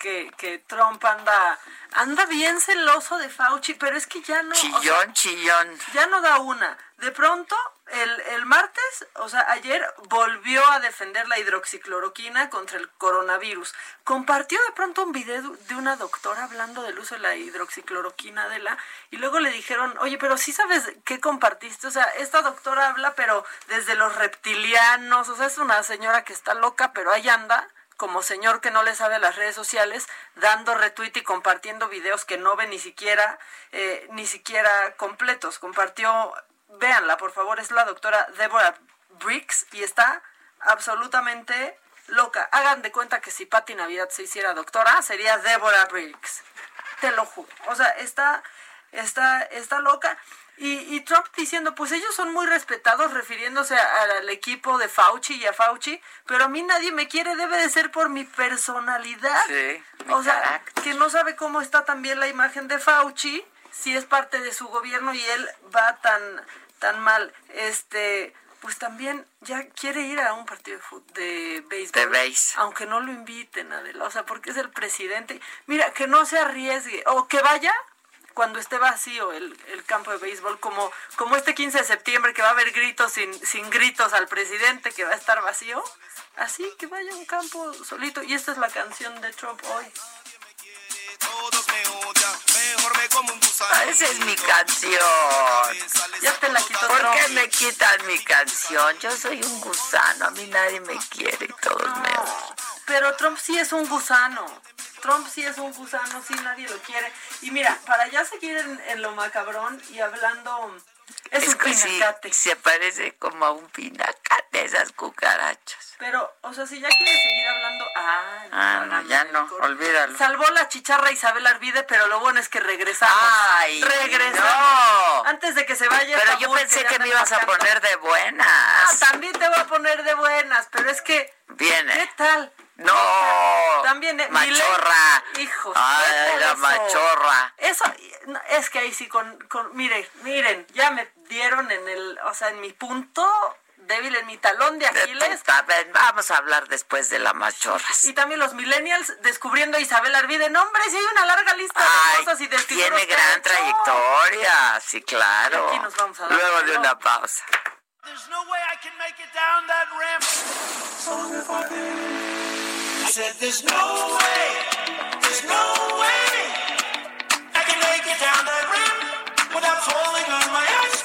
que, que Trump anda, anda bien celoso de Fauci, pero es que ya no... Chillón, chillón. Ya no da una. De pronto el, el, martes, o sea, ayer volvió a defender la hidroxicloroquina contra el coronavirus. Compartió de pronto un video de una doctora hablando del uso de la hidroxicloroquina de la y luego le dijeron, oye, pero sí sabes qué compartiste. O sea, esta doctora habla, pero desde los reptilianos, o sea, es una señora que está loca, pero ahí anda como señor que no le sabe las redes sociales, dando retweet y compartiendo videos que no ve ni siquiera, eh, ni siquiera completos. Compartió véanla, por favor, es la doctora Deborah Briggs y está absolutamente loca. Hagan de cuenta que si Patti Navidad se hiciera doctora, sería Deborah Briggs. Te lo juro. O sea, está, está, está loca. Y, Trump diciendo, pues ellos son muy respetados refiriéndose al equipo de Fauci y a Fauci, pero a mí nadie me quiere, debe de ser por mi personalidad. Sí, o sea, que no sabe cómo está también la imagen de Fauci si es parte de su gobierno y él va tan, tan mal, este, pues también ya quiere ir a un partido de, béisbol. De Aunque no lo inviten, Adela, o sea, porque es el presidente. Mira, que no se arriesgue, o que vaya cuando esté vacío el, el, campo de béisbol, como, como este 15 de septiembre que va a haber gritos sin, sin gritos al presidente, que va a estar vacío, así que vaya a un campo solito. Y esta es la canción de Trump hoy. Todos me odian, esa es mi canción. Ya te la quitó ¿Por qué me quitan mi canción? Yo soy un gusano, a mí nadie me quiere y todos me odian. Pero Trump sí es un gusano. Trump sí es un gusano, sí, nadie lo quiere. Y mira, para ya seguir en, en lo macabrón y hablando... Es, Es un que sí, pinacate. se parece como a un pinacate esas cucarachas. Pero, o sea, si ya quieres seguir hablando... Ah, Ah, no, ya no, olvídalo. Salvó la chicharra Isabel Arvide, pero lo bueno es que regresamos. Ay, regresamos. no. Antes de que se vaya. Pero yo pensé que me ibas a poner de Ah, buenas. también te voy a poner de buenas, pero es que. Viene. ¿Qué tal? No. También. eh, Machorra. Hijos. Ay, ¿qué tal la eso? machorra. Eso, no, es que ahí sí, con, con. Miren, miren, ya me dieron en el. O sea, en mi punto débil, en mi talón de Aquiles. Vamos a hablar después de la machorra. Y también los millennials descubriendo a Isabel Arvide. No, hombre, sí hay una larga lista de Ay, cosas y de tiene gran hecho. trayectoria, sí, claro. Y aquí nos vamos a dar Luego de una pausa. There's no way I can make it down that ramp. So if I did, I said there's no way, there's no way I can make it down that ramp without falling on my ass.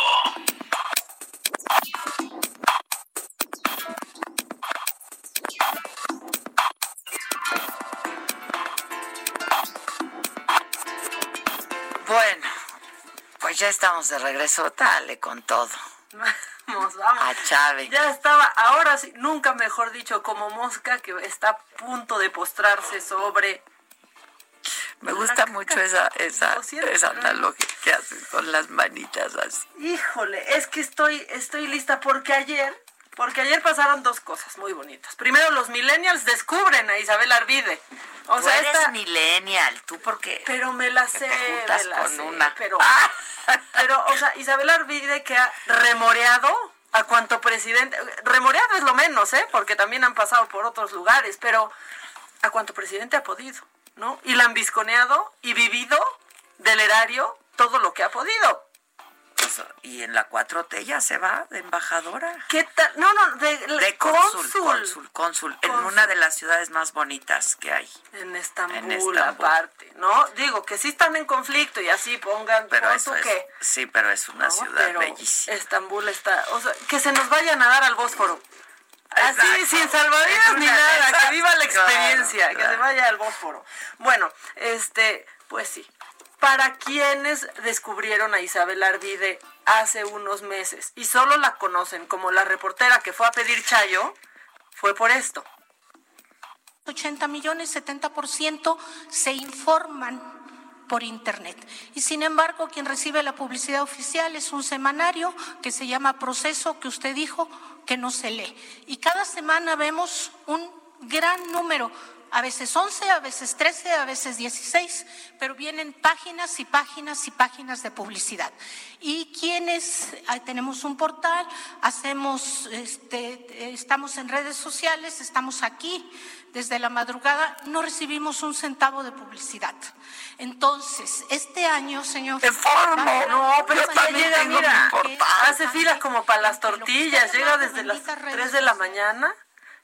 Ya estamos de regreso. Dale con todo. Vamos, vamos. A Chávez. Ya estaba, ahora sí, nunca mejor dicho, como mosca que está a punto de postrarse sobre. Me gusta mucho esa, esa, esa analogía que haces con las manitas así. Híjole, es que estoy, estoy lista porque ayer, porque ayer pasaron dos cosas muy bonitas. Primero, los millennials descubren a Isabel Arvide. O Tú sea, eres esta, millennial, ¿tú por qué? pero me la sé, te juntas me la con sé, una. pero, pero, o sea, Isabel Arvide que ha remoreado a cuanto presidente, remoreado es lo menos, ¿eh? Porque también han pasado por otros lugares, pero a cuanto presidente ha podido, ¿no? Y la han visconeado y vivido del erario todo lo que ha podido. Pues, y en la 4T ya se va de embajadora. ¿Qué tal? No, no, de, De cónsul, cónsul, cónsul, en una de las ciudades más bonitas que hay. En Estambul, En Estambul. aparte, ¿no? Digo que sí están en conflicto y así pongan, Pero pon eso es, que, sí, pero es una ¿no? ciudad bellísima. Estambul está, o sea, que se nos vayan a dar al Bósforo. Así, sin salvavidas ni nada, que viva la claro, experiencia, que se vaya al Bósforo. Bueno, este, pues sí. Para quienes descubrieron a Isabel Arvide hace unos meses y solo la conocen como la reportera que fue a pedir chayo, fue por esto. 80 millones, 70% se informan por Internet. Y sin embargo, quien recibe la publicidad oficial es un semanario que se llama Proceso, que usted dijo que no se lee. Y cada semana vemos un gran número, a veces 11, a veces 13, a veces 16, pero vienen páginas y páginas y páginas de publicidad. Y quienes tenemos un portal, hacemos, este, estamos en redes sociales, estamos aquí desde la madrugada, no recibimos un centavo de publicidad. Entonces, este año, señor. Informo. No, pero también llega, mira, mi portal. hace filas como para las tortillas, llega desde las 3 de la mañana,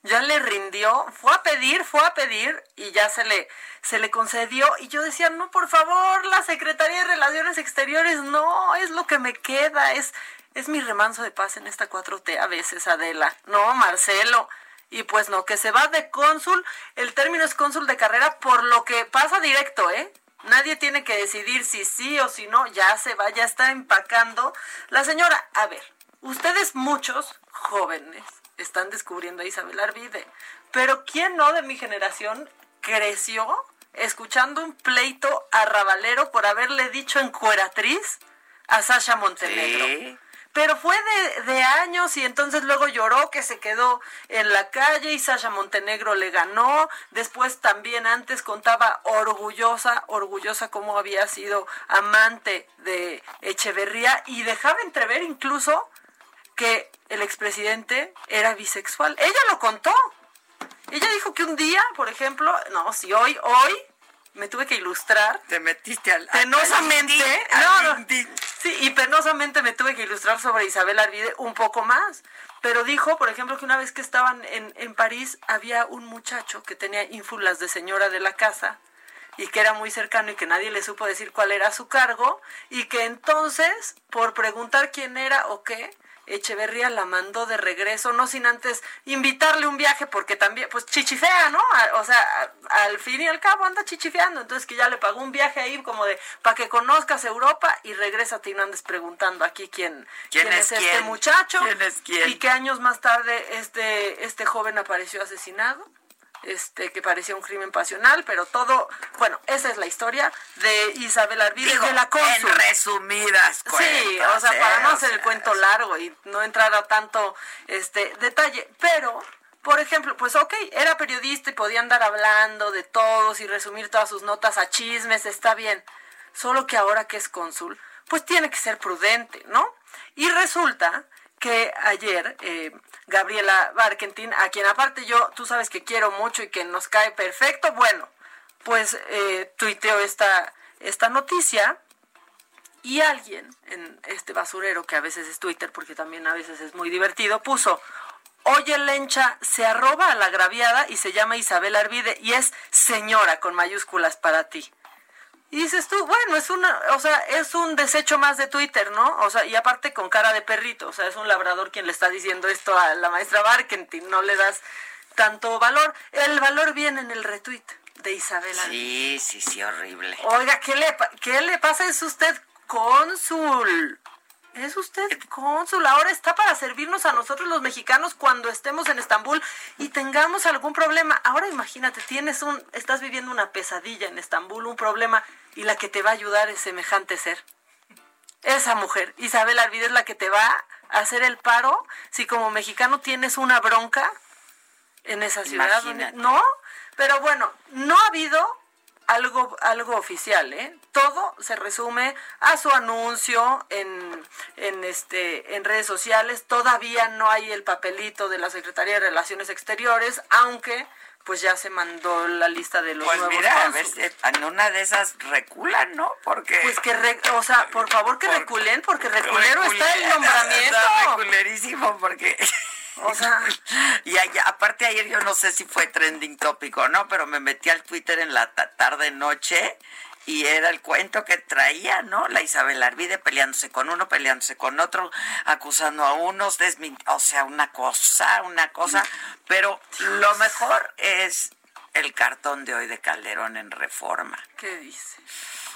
ya le rindió, fue a pedir, fue a pedir y ya se le, se le concedió. Y yo decía, no, por favor, la Secretaría de Relaciones Exteriores, no, es lo que me queda, es, es mi remanso de paz en esta 4T a veces, Adela. No, Marcelo. Y pues no, que se va de cónsul, el término es cónsul de carrera por lo que pasa directo, ¿eh? Nadie tiene que decidir si sí o si no, ya se va, ya está empacando. La señora, a ver, ustedes muchos jóvenes están descubriendo a Isabel Arvide, pero ¿quién no de mi generación creció escuchando un pleito arrabalero por haberle dicho encueratriz a Sasha Montenegro? Sí. pero fue de, de años y entonces luego lloró que se quedó en la calle y Sasha Montenegro le ganó. Después también antes contaba orgullosa, orgullosa cómo había sido amante de Echeverría y dejaba entrever incluso que el expresidente era bisexual. Ella lo contó. Ella dijo que un día, por ejemplo, no, si hoy, hoy me tuve que ilustrar. Te metiste al... Penosamente, al- no, no, sí, y penosamente me tuve que ilustrar sobre Isabel Arvide un poco más. Pero dijo, por ejemplo, que una vez que estaban en, en París había un muchacho que tenía ínfulas de señora de la casa y que era muy cercano y que nadie le supo decir cuál era su cargo y que entonces, por preguntar quién era o qué, Echeverría la mandó de regreso, no sin antes invitarle un viaje, porque también, pues chichifea, ¿no? A- O sea, a- al fin y al cabo anda chichifeando, entonces que ya le pagó un viaje ahí como de, para que conozcas Europa y regrésate y no andes preguntando aquí quién, ¿Quién es este quién? muchacho. ¿Quién es quién? Y que años más tarde este, este joven apareció asesinado este que parecía un crimen pasional, pero todo, bueno, esa es la historia de Isabel Arvide de la cónsul. en resumidas Sí, cuentas, o sea, para ¿eh? no hacer el sea, cuento largo y no entrar a tanto este detalle, pero por ejemplo, pues ok, era periodista y podía andar hablando de todos y resumir todas sus notas a chismes, está bien. Solo que ahora que es cónsul, pues tiene que ser prudente, ¿no? Y resulta que ayer eh, Gabriela Barkentin, a quien aparte yo, tú sabes que quiero mucho y que nos cae perfecto, bueno, pues eh, tuiteó esta, esta noticia y alguien en este basurero, que a veces es Twitter, porque también a veces es muy divertido, puso, oye Lencha, se arroba a la agraviada y se llama Isabel Arvide y es señora con mayúsculas para ti. Y dices tú, bueno, es una, o sea, es un desecho más de Twitter, ¿no? O sea, y aparte con cara de perrito, o sea, es un labrador quien le está diciendo esto a la maestra Barkentin, no le das tanto valor. El valor viene en el retweet de Isabel. Sí, sí, sí, horrible. Oiga, ¿qué le, ¿qué le pasa? Es usted cónsul. Es usted cónsul. Ahora está para servirnos a nosotros los mexicanos cuando estemos en Estambul y tengamos algún problema. Ahora imagínate, tienes un, estás viviendo una pesadilla en Estambul, un problema, y la que te va a ayudar es semejante ser. Esa mujer, Isabel Arvide, es la que te va a hacer el paro si como mexicano tienes una bronca en esa ciudad. Imagínate. ¿No? Pero bueno, no ha habido algo, algo oficial, ¿eh? Todo se resume a su anuncio en, en, este, en redes sociales. Todavía no hay el papelito de la Secretaría de Relaciones Exteriores, aunque pues ya se mandó la lista de los Pues nuevos mira, a ver, si en una de esas reculan, ¿no? Porque... Pues que, re- o sea, por favor que reculen, porque reculero está el nombramiento. Está reculerísimo porque... O sea... y allá- aparte ayer yo no sé si fue trending tópico, ¿no? Pero me metí al Twitter en la ta- tarde-noche y era el cuento que traía, ¿no? La Isabel Arvide peleándose con uno, peleándose con otro, acusando a unos, o sea, una cosa, una cosa. Pero lo mejor es el cartón de hoy de Calderón en Reforma. ¿Qué dice?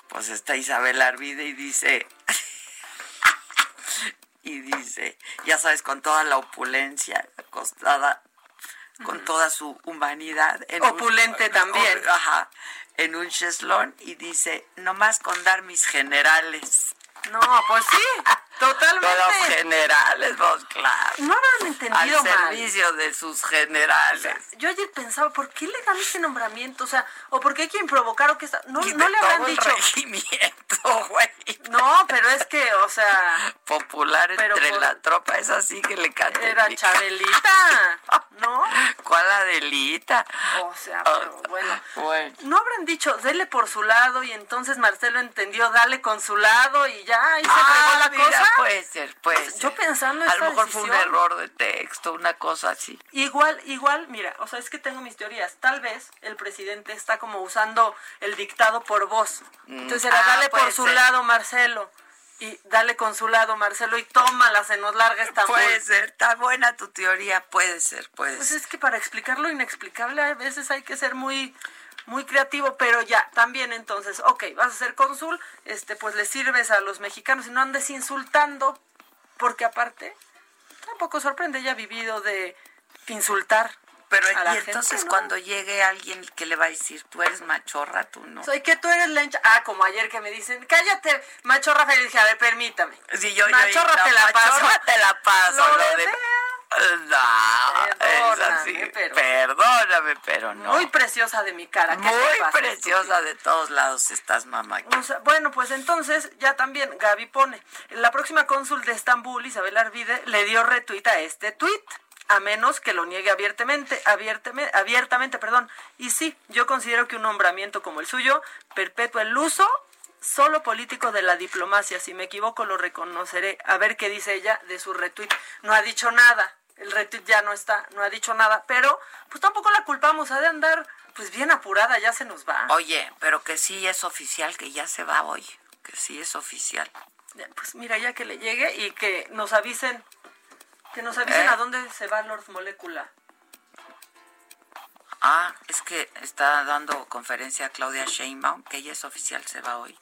Pues está Isabel Arvide y dice, y dice, ya sabes, con toda la opulencia, acostada, con toda su humanidad. en un- Opulente también. Ajá, en un cheslón y dice, nomás con dar mis generales. No, pues sí, totalmente. Los generales, pues claro. No habrán entendido Al mal. servicio de sus generales. Yo ayer pensaba, ¿por qué le dan ese nombramiento? O sea, ¿o por qué quieren provocar o qué está? No, Y no de le habrán dicho. regimiento, güey. No, pero es que, o sea, Popular Pero entre por- la tropa, es así que le canta. era Chabelita, ¿no? ¿Cuál Adelita? O sea, pero bueno. No habrán dicho, dele por su lado y entonces Marcelo entendió, dale con su lado y ya, ahí se Ah, fregó la mira, cosa. Puede ser, puede Yo ser. pensando A lo mejor fue un error de texto, una cosa así. Igual, igual, mira, o sea, es que tengo mis teorías. Tal vez el presidente está como usando el dictado por voz. Entonces era, Ah, dale por su ser. lado, Marcelo. Y dale con su lado, Marcelo, y tómala, se nos larga esta Puede ser, está buena tu teoría, puede ser, puede Pues ser. es que para explicar lo inexplicable a veces hay que ser muy muy creativo, pero ya, también entonces, ok, vas a ser cónsul, este, pues le sirves a los mexicanos y no andes insultando, porque aparte, tampoco sorprende, ella ha vivido de insultar pero a la y gente, entonces ¿no? cuando llegue alguien que le va a decir, tú eres machorra, tú no. Soy que tú eres la hincha. Ah, como ayer que me dicen, cállate, machorra feliz. A ver, permítame. Sí, yo, yo- machorra no, te la paso. machorra te la paso. Lo lo de de- No, es Perdóname, así. pero- Perdóname, pero no. Muy preciosa de mi cara. ¿qué te Muy preciosa de todos lados estás, mamá. O sea, bueno, pues entonces ya también Gaby pone, la próxima cónsul de Estambul, Isabel Arvide, le dio retweet a este tuit, a menos que lo niegue abiertamente, abiertamente, abiertamente, perdón. Y sí, yo considero que un nombramiento como el suyo perpetúa el uso solo político de la diplomacia. Si me equivoco, lo reconoceré. A ver qué dice ella de su retweet. No ha dicho nada. El retweet ya no está, no ha dicho nada. Pero, pues tampoco la culpamos. Ha de andar, pues bien apurada, ya se nos va. Oye, pero que sí es oficial, que ya se va hoy. Que sí es oficial. Pues mira, ya que le llegue y que nos avisen, que nos avisen ¿Eh? a dónde se va Lord Molecula. Ah, es que está dando conferencia a Claudia Sheinbaum, que ella es oficial, se va hoy.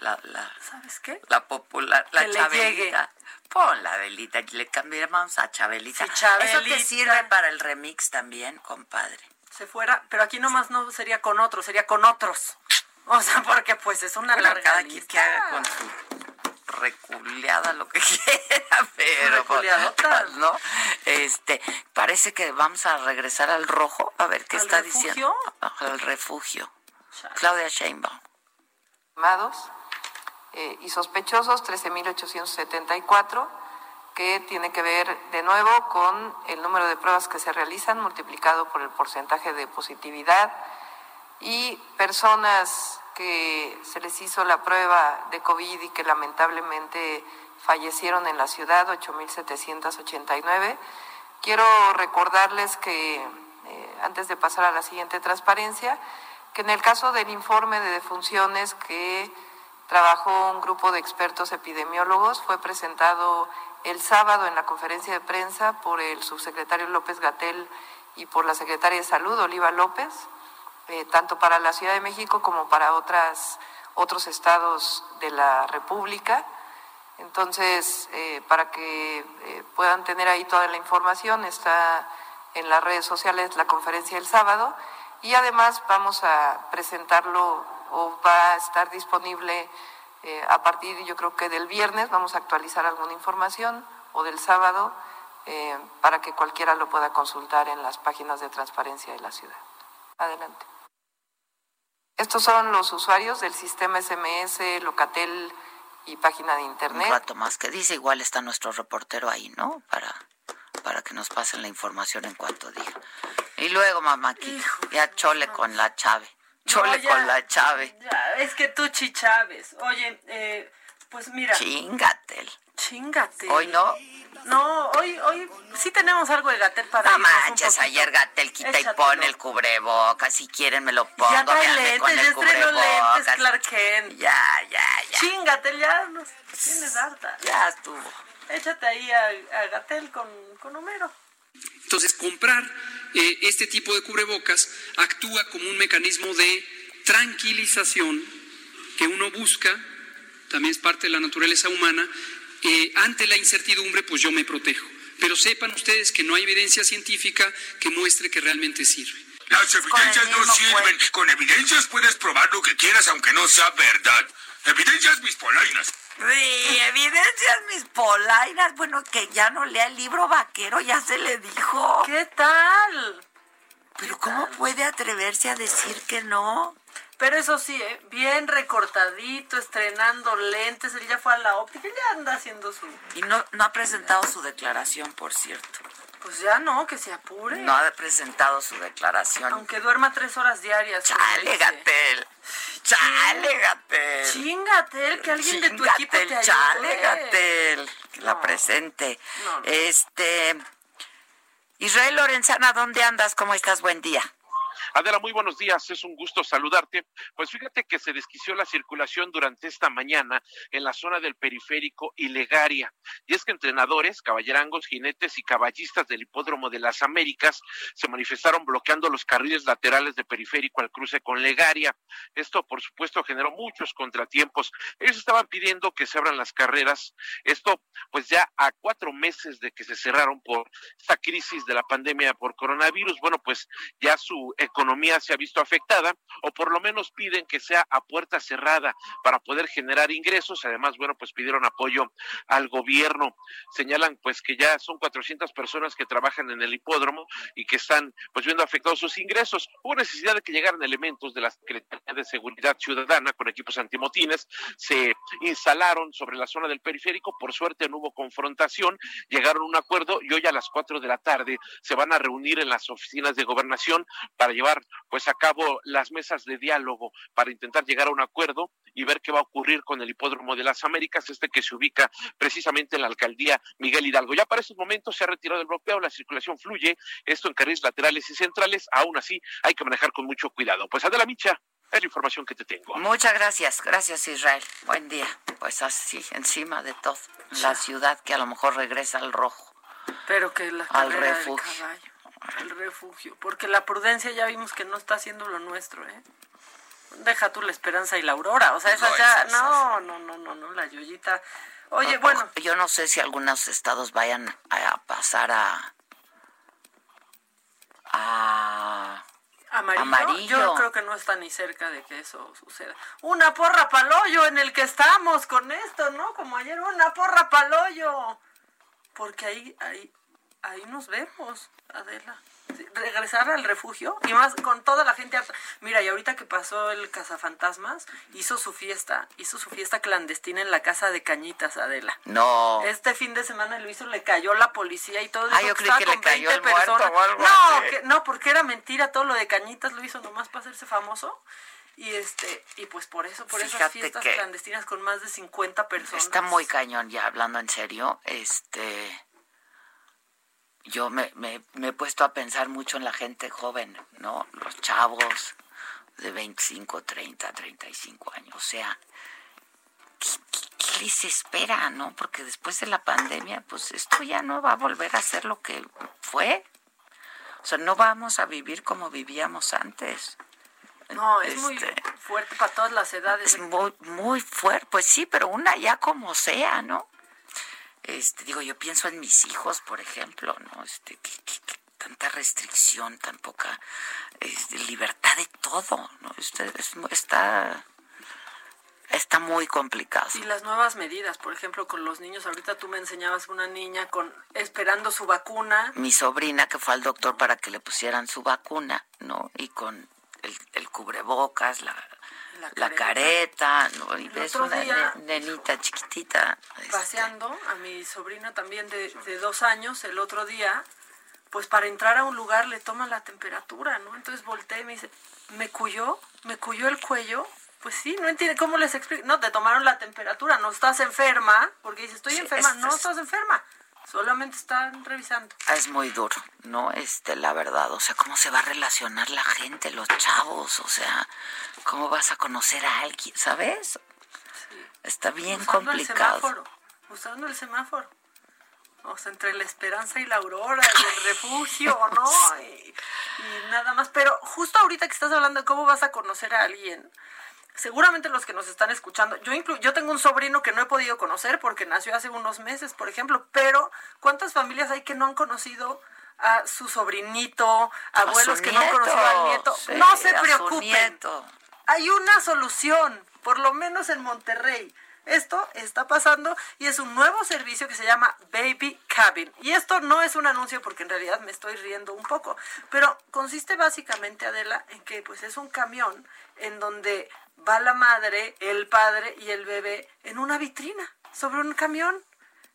La, la, ¿Sabes qué? la popular, la Que le Chabelita. Pon la velita le cambiamos a Chabelita. Sí, Eso Chabelita. te sirve para el remix también, compadre. Se fuera, pero aquí nomás no sería con otros, sería con otros. O sea, porque pues es una Bueno, larga cada quien que haga con su reculeada lo que quiera, pero pues. ¿no? Este, parece que vamos a regresar al rojo, a ver qué ¿Al está refugio? diciendo. Al refugio. Claudia Sheinbaum. confirmados eh, y sospechosos 13.874, que tiene que ver de nuevo con el número de pruebas que se realizan multiplicado por el porcentaje de positividad y personas que se les hizo la prueba de COVID y que lamentablemente fallecieron en la ciudad, 8.789. Quiero recordarles que, eh, antes de pasar a la siguiente transparencia, que en el caso del informe de defunciones que trabajó un grupo de expertos epidemiólogos, fue presentado el sábado en la conferencia de prensa por el subsecretario López Gatel y por la secretaria de Salud, Oliva López, eh, tanto para la Ciudad de México como para otras, otros estados de la República. Entonces, eh, para que eh, puedan tener ahí toda la información, está en las redes sociales la conferencia del sábado y además vamos a presentarlo o va a estar disponible eh, a partir, yo creo que del viernes, vamos a actualizar alguna información o del sábado eh, para que cualquiera lo pueda consultar en las páginas de transparencia de la ciudad. Adelante. Estos son los usuarios del sistema SMS, Locatel y página de Un internet. rato más que dice, igual está nuestro reportero ahí, ¿no? Para, para que nos pasen la información en cuanto diga. Y luego, mamá, aquí, ya chole con la chave. Chole No, ya, con la chave. ya, es que tú chichaves. Oye, eh, pues mira. Chingatel. Chingate. Hoy no. No, hoy, hoy sí tenemos algo de Gatel para No manches, ayer Gatel quita y Échatelo. pone el cubrebocas. Si quieren me lo pongo. Ya trae con lentes, el ya estrenó lentes, cubrebocas. Clark Kent. Ya, ya, ya. Chingate, ya nos tienes harta. Ya estuvo. Échate ahí a, a Gatel con, con Homero. Entonces, comprar eh, este tipo de cubrebocas actúa como un mecanismo de tranquilización que uno busca, también es parte de la naturaleza humana, eh, ante la incertidumbre, pues yo me protejo. Pero sepan ustedes que no hay evidencia científica que muestre que realmente sirve. Las evidencias no sirven. Con evidencias puedes probar lo que quieras aunque no sea verdad. Evidencias mis polainas. Sí, evidencias mis polainas. Bueno, que ya no lea el libro vaquero, ya se le dijo. ¿Qué tal? Pero ¿cómo puede atreverse a decir que no? Pero eso sí, ¿eh? bien recortadito, estrenando lentes, él ya fue a la óptica, ya anda haciendo su... Y no, no ha presentado su declaración, por cierto. Pues ya no, que se apure. No ha presentado su declaración. Aunque duerma tres horas diarias. Chale. Gatel. Chale, Gatel. Chingatel, que alguien de tu equipo te ayude. Chale, Gatel. Que la presente. No, no. Este. Israel Lorenzana, ¿dónde andas? ¿Cómo estás? Buen día. Adela, muy buenos días, es un gusto saludarte. Pues fíjate que se desquició la circulación durante esta mañana en la zona del periférico y Legaria. Y es que entrenadores, caballerangos, jinetes y caballistas del Hipódromo de las Américas se manifestaron bloqueando los carriles laterales de periférico al cruce con Legaria. Esto, por supuesto, generó muchos contratiempos. Ellos estaban pidiendo que se abran las carreras. Esto, pues ya a cuatro meses de que se cerraron por esta crisis de la pandemia por coronavirus, bueno, pues ya su economía se ha visto afectada o por lo menos piden que sea a puerta cerrada para poder generar ingresos. Además, bueno, pues pidieron apoyo al gobierno. Señalan pues que ya son 400 personas que trabajan en el hipódromo y que están pues viendo afectados sus ingresos. Hubo necesidad de que llegaran elementos de la Secretaría de Seguridad Ciudadana con equipos antimotines, se instalaron sobre la zona del periférico, por suerte no hubo confrontación, llegaron a un acuerdo y hoy a las 4 de la tarde se van a reunir en las oficinas de gobernación para llevar pues a cabo las mesas de diálogo para intentar llegar a un acuerdo y ver qué va a ocurrir con el hipódromo de las Américas, este que se ubica precisamente en la alcaldía Miguel Hidalgo. Ya para estos momentos se ha retirado el bloqueo, la circulación fluye, esto en carriles laterales y centrales, aún así hay que manejar con mucho cuidado. Pues Adela Micha, es la información que te tengo. Muchas gracias, gracias Israel. Buen día. Pues así, encima de todo, la ciudad que a lo mejor regresa al rojo. Pero que la Al del refugio. caballo, al refugio, porque la prudencia ya vimos que no está haciendo lo nuestro, ¿eh? Deja tú la esperanza y la aurora, o sea, esas No, ya, esas- no, no, no, no, no, la yoyita. Oye, bueno, Yo no sé si algunos estados vayan a pasar a. a. amarillo, amarillo. yo creo que no está ni cerca de que eso suceda. Una porra paloyo en el que estamos con esto, ¿no? Como ayer, una porra paloyo. Porque ahí, ahí, ahí nos vemos, Adela. Regresar al refugio y más con toda la gente. Mira, y ahorita que pasó el cazafantasmas, hizo su fiesta, hizo su fiesta clandestina en la casa de Cañitas, Adela. No. Este fin de semana lo hizo, le cayó la policía y todo. Ah, yo creí que le con cayó 20 el muerto personas. o algo no, así. que- no, porque era mentira todo lo de Cañitas, lo hizo nomás para hacerse famoso. Y este, y pues por eso, por esas fiestas que- clandestinas con más de 50 personas. Está muy cañón ya hablando en serio. Este. Yo me, me, me he puesto a pensar mucho en la gente joven, ¿no? Los chavos de 25, 30, 35 años. O sea, ¿qué, qué- qué les espera, no? Porque después de la pandemia, pues esto ya no va a volver a ser lo que fue. O sea, no vamos a vivir como vivíamos antes. No, es muy Este, fuerte para todas las edades. es muy, muy fuerte, pues sí, pero una ya como sea, ¿no? Este, digo, yo pienso en mis hijos, por ejemplo, ¿no? Este, que, que- que tanta restricción, tan poca este, libertad de todo, ¿no? Este, es- está, está muy complicado. Y las nuevas medidas, por ejemplo, con los niños, ahorita tú me enseñabas una niña con esperando su vacuna. Mi sobrina que fue al doctor para que le pusieran su vacuna, ¿no? Y con el, el cubrebocas, la, la careta, ¿no? Y El ves una día- nenita chiquitita. este, paseando a mi sobrina también de, de dos años el otro día, pues para entrar a un lugar le toman la temperatura, ¿no? Entonces volteé y me dice, ¿me cuyó? ¿Me cuyó el cuello? Pues sí, no entiende cómo les explico. No, te tomaron la temperatura, no estás enferma, porque dice, estoy Sí, enferma, es- no es- estás enferma, solamente están revisando. Es muy duro, ¿no? Este, la verdad, o sea, cómo se va a relacionar la gente, los chavos, o sea, cómo vas a conocer a alguien, ¿sabes? Está bien usando el semáforo, usando el semáforo. O sea, entre la esperanza y la aurora y el refugio, ¿no? Y, y nada más. Pero justo ahorita que estás hablando de cómo vas a conocer a alguien, seguramente los que nos están escuchando, yo inclu yo tengo un sobrino que no he podido conocer porque nació hace unos meses, por ejemplo, pero ¿cuántas familias hay que no han conocido a su sobrinito, abuelos su que no han conocido al nieto, sí, no se preocupen. Hay una solución, por lo menos en Monterrey. Esto está pasando y es un nuevo servicio que se llama Baby Cabin. Y esto no es un anuncio porque en realidad me estoy riendo un poco, pero consiste básicamente, Adela, en que pues es un camión en donde va la madre, el padre y el bebé en una vitrina, sobre un camión.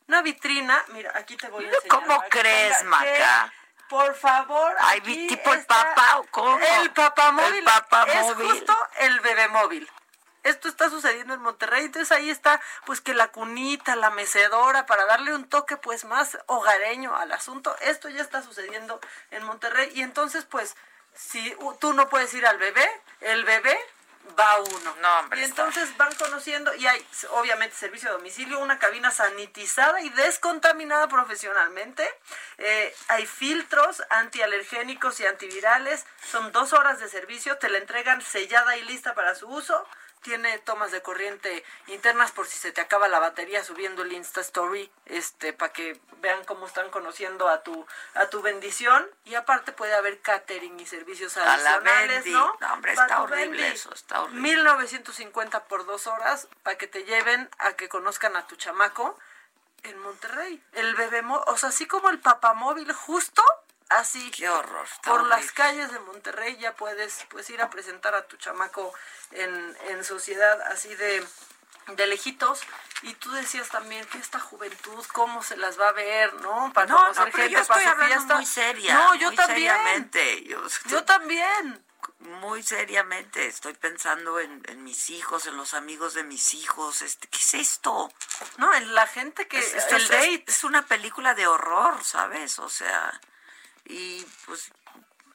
Una vitrina, mira, aquí te voy a enseñar. ¿Cómo crees, Maca? Por favor. Ay, aquí ¿tipo el papá o cómo? El papamóvil. El papamóvil. Es justo el bebé móvil. Esto está sucediendo en Monterrey, entonces ahí está pues que la cunita, la mecedora, para darle un toque pues más hogareño al asunto. Esto ya está sucediendo en Monterrey y entonces pues si tú no puedes ir al bebé, el bebé va uno. No, hombre, y entonces van conociendo y hay obviamente servicio a domicilio, una cabina sanitizada y descontaminada profesionalmente. Eh, hay filtros antialergénicos y antivirales. Son dos horas de servicio, te la entregan sellada y lista para su uso tiene tomas de corriente internas por si se te acaba la batería subiendo el Insta Story, este, para que vean cómo están conociendo a tu, a tu bendición. Y aparte puede haber catering y servicios A la adicionales, Bendy. ¿no? No, hombre, está horrible eso, está horrible. 1950 por dos horas para que te lleven a que conozcan a tu chamaco en Monterrey. El bebé, o sea, así como el papamóvil, justo así. Qué horror. Por las calles de Monterrey ya puedes pues ir a presentar a tu chamaco en, en sociedad así de, de lejitos. Y tú decías también que esta juventud, cómo se las va a ver, ¿no? Para No, conocer no, pero gente yo estoy para hablando fiesta. muy seria. No, yo muy también. seriamente. Yo, Yo también. Muy seriamente estoy pensando en, en mis hijos, en los amigos de mis hijos. Este, ¿Qué es esto? No, en la gente que... esto el es, date. es una película de horror, ¿sabes? O sea, y pues...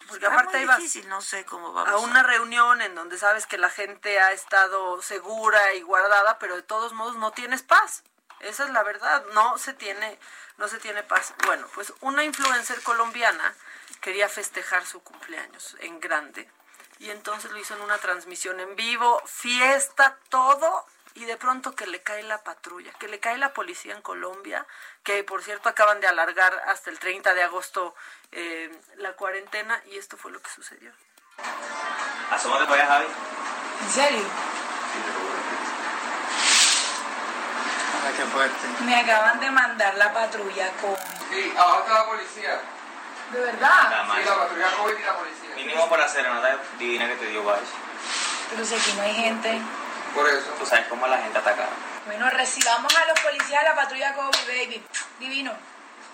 Porque está aparte muy ahí vas difícil, no sé cómo vamos a una reunión en donde sabes que la gente ha estado segura y guardada, pero de todos modos no tienes paz. Esa es la verdad, no se tiene no se tiene paz. Bueno, pues una influencer colombiana quería festejar su cumpleaños en grande y entonces lo hizo en una transmisión en vivo, fiesta, todo y de pronto que le cae la patrulla, que le cae la policía en Colombia, que por cierto acaban de alargar hasta el 30 de agosto eh, la cuarentena y esto fue lo que sucedió. Asómate para allá, Javi. ¿En serio? qué fuerte. Me acaban de mandar la patrulla con... Sí, abajo está la policía. ¿De verdad? Sí, la patrulla COVID y la policía. Mínimo por la serenata divina que te dio Baez. Pero si aquí no hay gente. Por eso. Tú sabes cómo la gente ataca. Bueno, recibamos a los policías de la patrulla COVID, baby. Divino.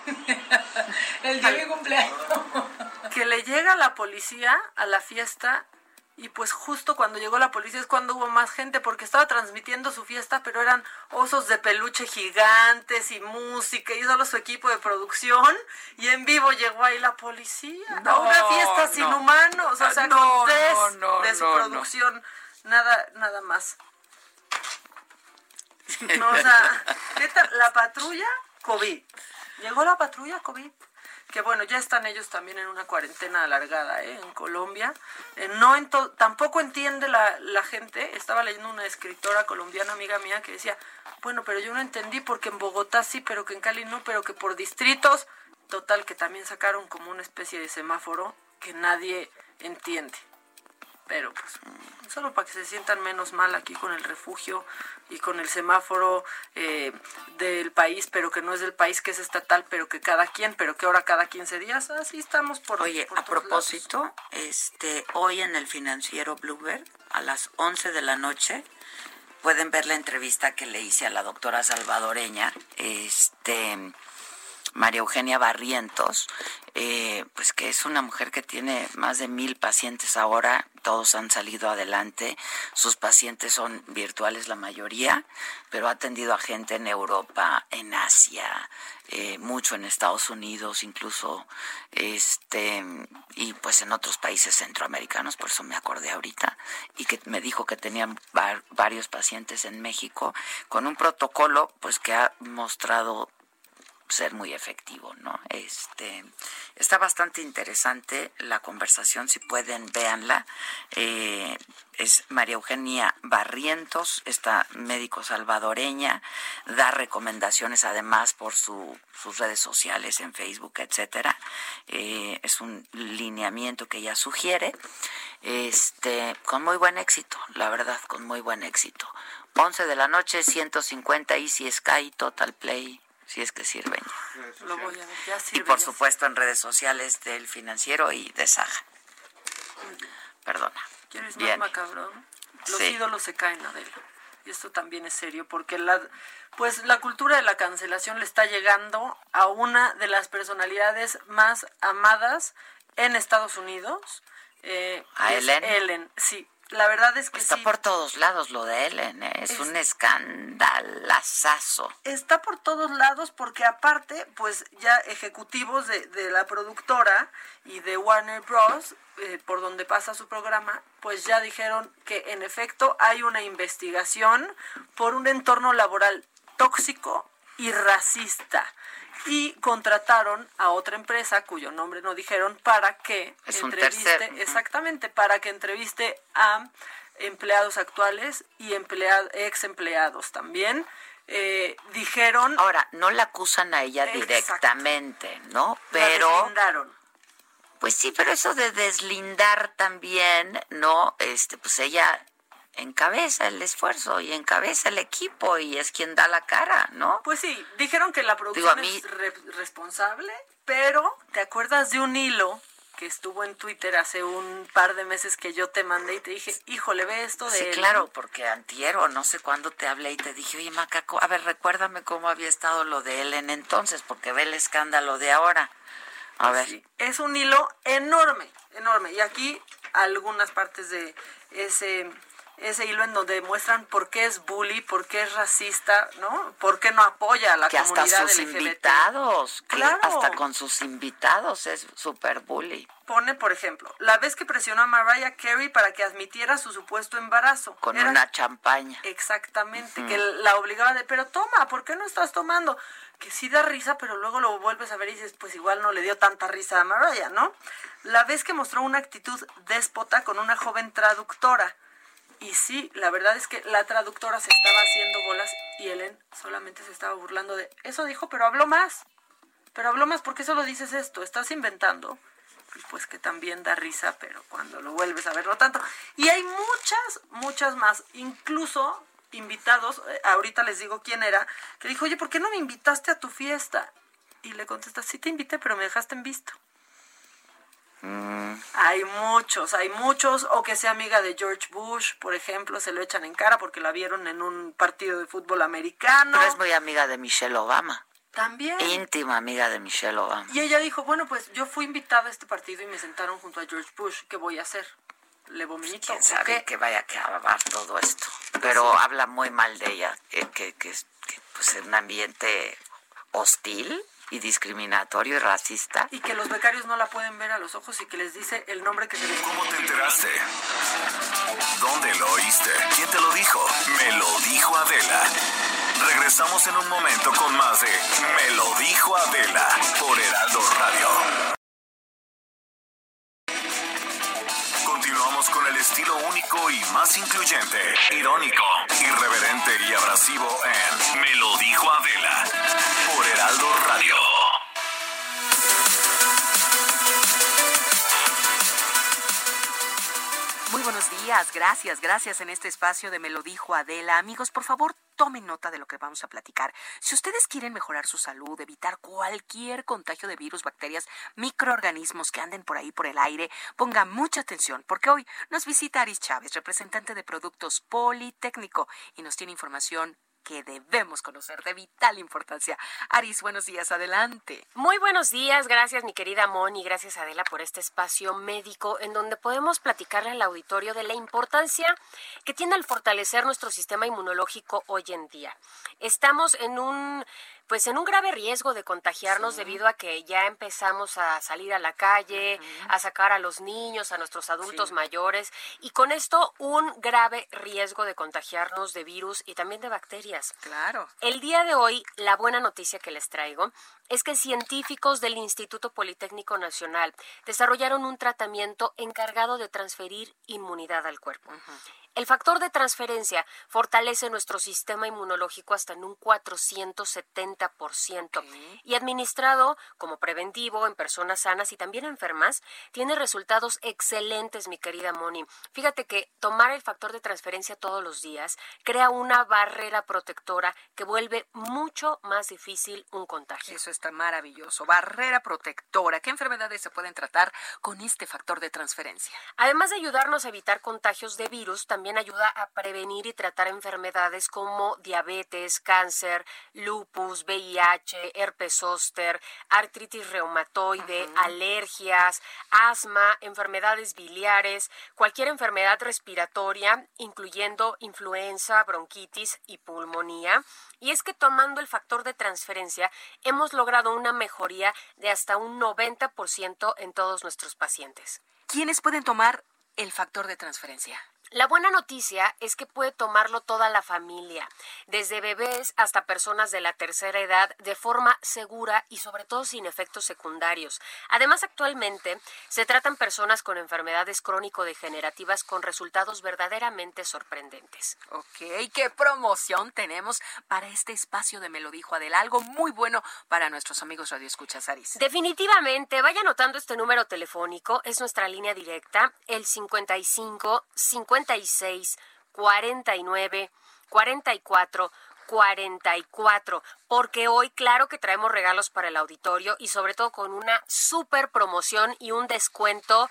el día de mi cumpleaños. que le llega la policía a la fiesta y pues justo cuando llegó la policía es cuando hubo más gente porque estaba transmitiendo su fiesta pero eran osos de peluche gigantes y música y solo su equipo de producción y en vivo llegó ahí la policía No, a una fiesta no. sin humanos o sea No, con tres no, no, de su no, no. producción nada nada más no, o sea la patrulla COVID llegó la patrulla COVID que bueno, ya están ellos también en una cuarentena alargada ¿eh? en Colombia. Eh, no en tampoco entiende la, la gente. Estaba leyendo una escritora colombiana, amiga mía, que decía, bueno, pero yo no entendí porque en Bogotá sí, pero que en Cali no, pero que por distritos, total, que también sacaron como una especie de semáforo que nadie entiende. Pero pues solo para que se sientan menos mal aquí con el refugio y con el semáforo eh, del país, pero que no es del país, que es estatal, pero que cada quien, pero que ahora cada 15 días, así estamos por Oye, por a propósito, este, hoy en el financiero Bloomberg, a las 11 de la noche, pueden ver la entrevista que le hice a la doctora salvadoreña, este, María Eugenia Barrientos, eh, pues que es una mujer que tiene más de mil pacientes ahora, todos han salido adelante, sus pacientes son virtuales la mayoría, pero ha atendido a gente en Europa, en Asia, eh, mucho en Estados Unidos, incluso este y pues en otros países centroamericanos, por eso me acordé ahorita, y que me dijo que tenía var- varios pacientes en México con un protocolo pues que ha mostrado ser muy efectivo, ¿no? Este está bastante interesante la conversación, si pueden véanla. Eh, es María Eugenia Barrientos, esta médico salvadoreña, da recomendaciones además por su, sus redes sociales en Facebook, etcétera. Eh, es un lineamiento que ella sugiere, este, con muy buen éxito, la verdad, con muy buen éxito. 11 de la noche, 150 Easy Sky, Total Play, si es que sirven. Lo voy a ver, ya Y por ya supuesto en redes sociales del financiero y de Saja. Perdona. ¿Quieres más macabrón? Los Sí. ídolos se caen, Adela. Y esto también es serio, porque la, pues la cultura de la cancelación le está llegando a una de las personalidades más amadas en Estados Unidos. eh, ¿A Ellen? Ellen, sí. La verdad es que Está sí. por todos lados lo de Ellen, ¿eh? es, Es- un escandalazazo. está por todos lados porque aparte, pues ya ejecutivos de, de la productora y de Warner Bros., eh, por donde pasa su programa, pues ya dijeron que en efecto hay una investigación por un entorno laboral tóxico y racista. Y contrataron a otra empresa cuyo nombre no dijeron para que Es entreviste, exactamente, para que entreviste a empleados actuales y ex empleados también. Eh, dijeron Ahora, no la acusan a ella Exacto. directamente, ¿no? La Pero... deslindaron. Pues sí, pero eso de deslindar también, ¿no? Este, pues ella encabeza el esfuerzo y encabeza el equipo y es quien da la cara, ¿no? Pues sí, dijeron que la Digo, producción a mí- es re- responsable, pero ¿te acuerdas de un hilo que estuvo en Twitter hace un par de meses que yo te mandé y te dije, híjole, ve esto de Sí, él"? claro, porque antier o no sé cuándo te hablé y te dije, oye, Macaco, a ver, recuérdame cómo había estado lo de él en entonces, porque ve el escándalo de ahora. A ver. Sí, es un hilo enorme, enorme. Y aquí algunas partes de ese, ese hilo en donde muestran por qué es bully, por qué es racista, ¿no? Por qué no apoya a la que hasta comunidad sus LGBT. invitados, Claro. hasta con sus invitados es súper bully. Pone, por ejemplo, la vez que presionó a Mariah Carey para que admitiera su supuesto embarazo. Con Era- una champaña. Exactamente, que la obligaba de, pero toma, ¿por qué no estás tomando? Que sí da risa, pero luego lo vuelves a ver y dices, pues igual no le dio tanta risa a Mariah, ¿no? La vez que mostró una actitud déspota con una joven traductora. Y sí, la verdad es que la traductora se estaba haciendo bolas y Ellen solamente se estaba burlando de, eso dijo, pero habló más. Pero habló más, ¿por qué solo dices esto? Estás inventando. Pues que también da risa, pero cuando lo vuelves a ver no tanto. Y hay muchas, muchas más, incluso invitados, eh, ahorita les digo quién era, que dijo, oye, ¿por qué no me invitaste a tu fiesta? Y le contesta, sí te invité, pero me dejaste en visto. Mm, Hay muchos, hay muchos, o que sea amiga de George Bush, por ejemplo, se lo echan en cara porque la vieron en un partido de fútbol americano. Pero es muy amiga de Michelle Obama. También. Íntima amiga de Michelle Obama. Y ella dijo, bueno, pues yo fui invitada a este partido y me sentaron junto a George Bush, ¿qué voy a hacer? ¿Le vomito? quién sabe que vaya a acabar todo esto. Pero habla muy mal de ella, que, que, que, pues en un ambiente hostil y discriminatorio y racista. Y que los becarios no la pueden ver a los ojos y que les dice el nombre que se les ¿Cómo te enteraste? ¿Dónde lo oíste? ¿Quién te lo dijo? Me lo dijo Adela. Regresamos en un momento con más de Me lo dijo Adela por Heraldo Radio. Continuamos con el estilo único y más incluyente, irónico, irreverente y abrasivo en Me lo dijo Adela días, gracias, gracias en este espacio de Me lo dijo Adela. Amigos, por favor, tomen nota de lo que vamos a platicar. Si ustedes quieren mejorar su salud, evitar cualquier contagio de virus, bacterias, microorganismos que anden por ahí por el aire, pongan mucha atención porque hoy nos visita Aris Chávez, representante de Productos Politécnico, y nos tiene información que debemos conocer de vital importancia. Aris, buenos días, adelante. Muy buenos días, gracias mi querida Moni, gracias Adela por este espacio médico en donde podemos platicarle al auditorio de la importancia que tiene el fortalecer nuestro sistema inmunológico hoy en día. Estamos en un pues en un grave riesgo de contagiarnos debido a que ya empezamos a salir a la calle, a sacar a los niños, a nuestros adultos Sí. mayores y con esto un grave riesgo de contagiarnos de virus y también de bacterias. Claro. El día de hoy, la buena noticia que les traigo es que científicos del Instituto Politécnico Nacional desarrollaron un tratamiento encargado de transferir inmunidad al cuerpo. El factor de transferencia fortalece nuestro sistema inmunológico hasta en un 470% y administrado como preventivo en personas sanas y también enfermas, tiene resultados excelentes, mi querida Moni. Fíjate que tomar el factor de transferencia todos los días crea una barrera protectora que vuelve mucho más difícil un contagio. Eso está maravilloso. Barrera protectora. ¿Qué enfermedades se pueden tratar con este factor de transferencia? Además de ayudarnos a evitar contagios de virus, también ayuda a prevenir y tratar enfermedades como diabetes, cáncer, lupus, VIH, herpes zóster, artritis reumatoide, alergias, asma, enfermedades biliares, cualquier enfermedad respiratoria, incluyendo influenza, bronquitis y pulmonía. Y es que tomando el factor de transferencia hemos logrado una mejoría de hasta un 90% en todos nuestros pacientes. ¿Quiénes pueden tomar el factor de transferencia? La buena noticia es que puede tomarlo toda la familia, desde bebés hasta personas de la tercera edad, de forma segura y sobre todo sin efectos secundarios. Además, actualmente se tratan personas con enfermedades crónico-degenerativas con resultados verdaderamente sorprendentes. Ok, ¿qué promoción tenemos para este espacio de Me lo dijo Adela? Algo muy bueno para nuestros amigos Radio Escuchas, Aris. Definitivamente, vaya anotando este número telefónico, es nuestra línea directa, el 55 56 49 44 44, porque hoy claro que traemos regalos para el auditorio y sobre todo con una super promoción y un descuento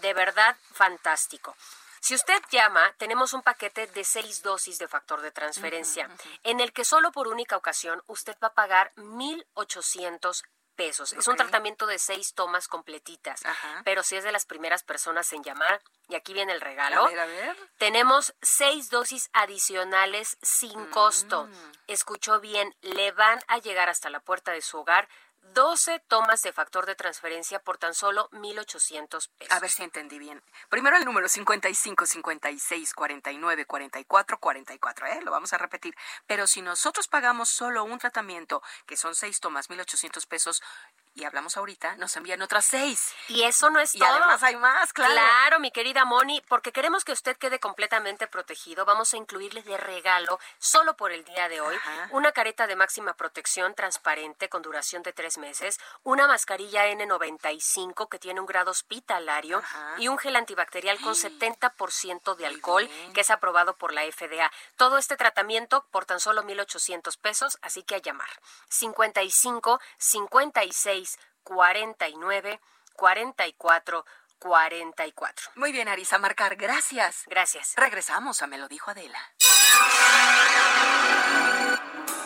de verdad fantástico. Si usted llama, tenemos un paquete de seis dosis de factor de transferencia, en el que solo por única ocasión usted va a pagar 1,800 pesos. Es un tratamiento de seis tomas completitas, pero si es de las primeras personas en llamar, y aquí viene el regalo, A ver, a ver. tenemos seis dosis adicionales sin costo. Mm. Escuchó bien, le van a llegar hasta la puerta de su hogar 12 tomas de factor de transferencia por tan solo 1,800 pesos. A ver si entendí bien. Primero el número 55 56 49 44 44, ¿eh? Lo vamos a repetir. Pero si nosotros pagamos solo un tratamiento, que son seis tomas, 1,800 pesos, y hablamos ahorita, nos envían otras seis. Y eso no es Y todo. además hay más, claro. Claro, mi querida Moni, porque queremos que usted quede completamente protegido. Vamos a incluirle de regalo, solo por el día de hoy, una careta de máxima protección transparente con duración de tres meses, una mascarilla N95 que tiene un grado hospitalario y un gel antibacterial con 70% de alcohol que es aprobado por la FDA. Todo este tratamiento por tan solo 1,800 pesos, así que a llamar. 55 56 49 44 44. Muy bien, Arisa, marcar. Gracias. Gracias. Regresamos a Me lo dijo Adela.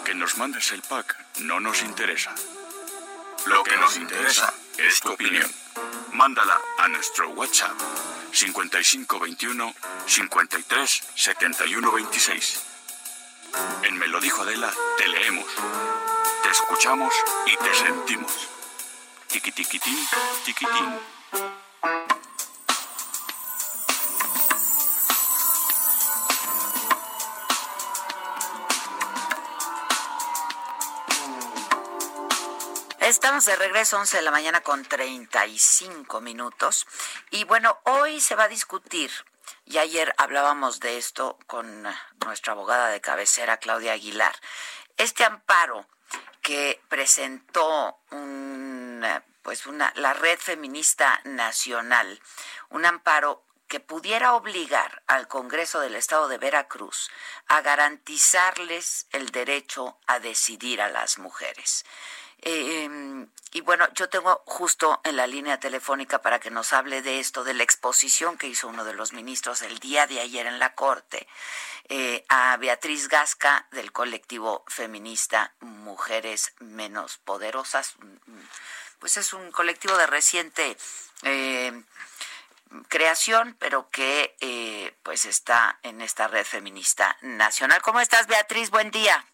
Que nos mandes el pack no nos interesa. Lo que nos interesa es tu opinión. Mándala a nuestro WhatsApp 5521 53 71 26. En Me lo dijo Adela te leemos, te escuchamos y te sentimos. Tiquitiquitín, tiquitín. Estamos de regreso 11 de la mañana con 35 minutos. Y bueno, hoy se va a discutir, y ayer hablábamos de esto con nuestra abogada de cabecera, Claudia Aguilar, este amparo que presentó un, pues una, la Red Feminista Nacional, un amparo que pudiera obligar al Congreso del Estado de Veracruz a garantizarles el derecho a decidir a las mujeres. Eh, y bueno, yo tengo justo en la línea telefónica para que nos hable de esto, de la exposición que hizo uno de los ministros el día de ayer en la Corte, eh, a Beatriz Gasca del colectivo feminista Mujeres Menos Poderosas. Pues es un colectivo de reciente eh, creación, pero que eh, pues está en esta red feminista nacional. ¿Cómo estás, Beatriz? Buen día.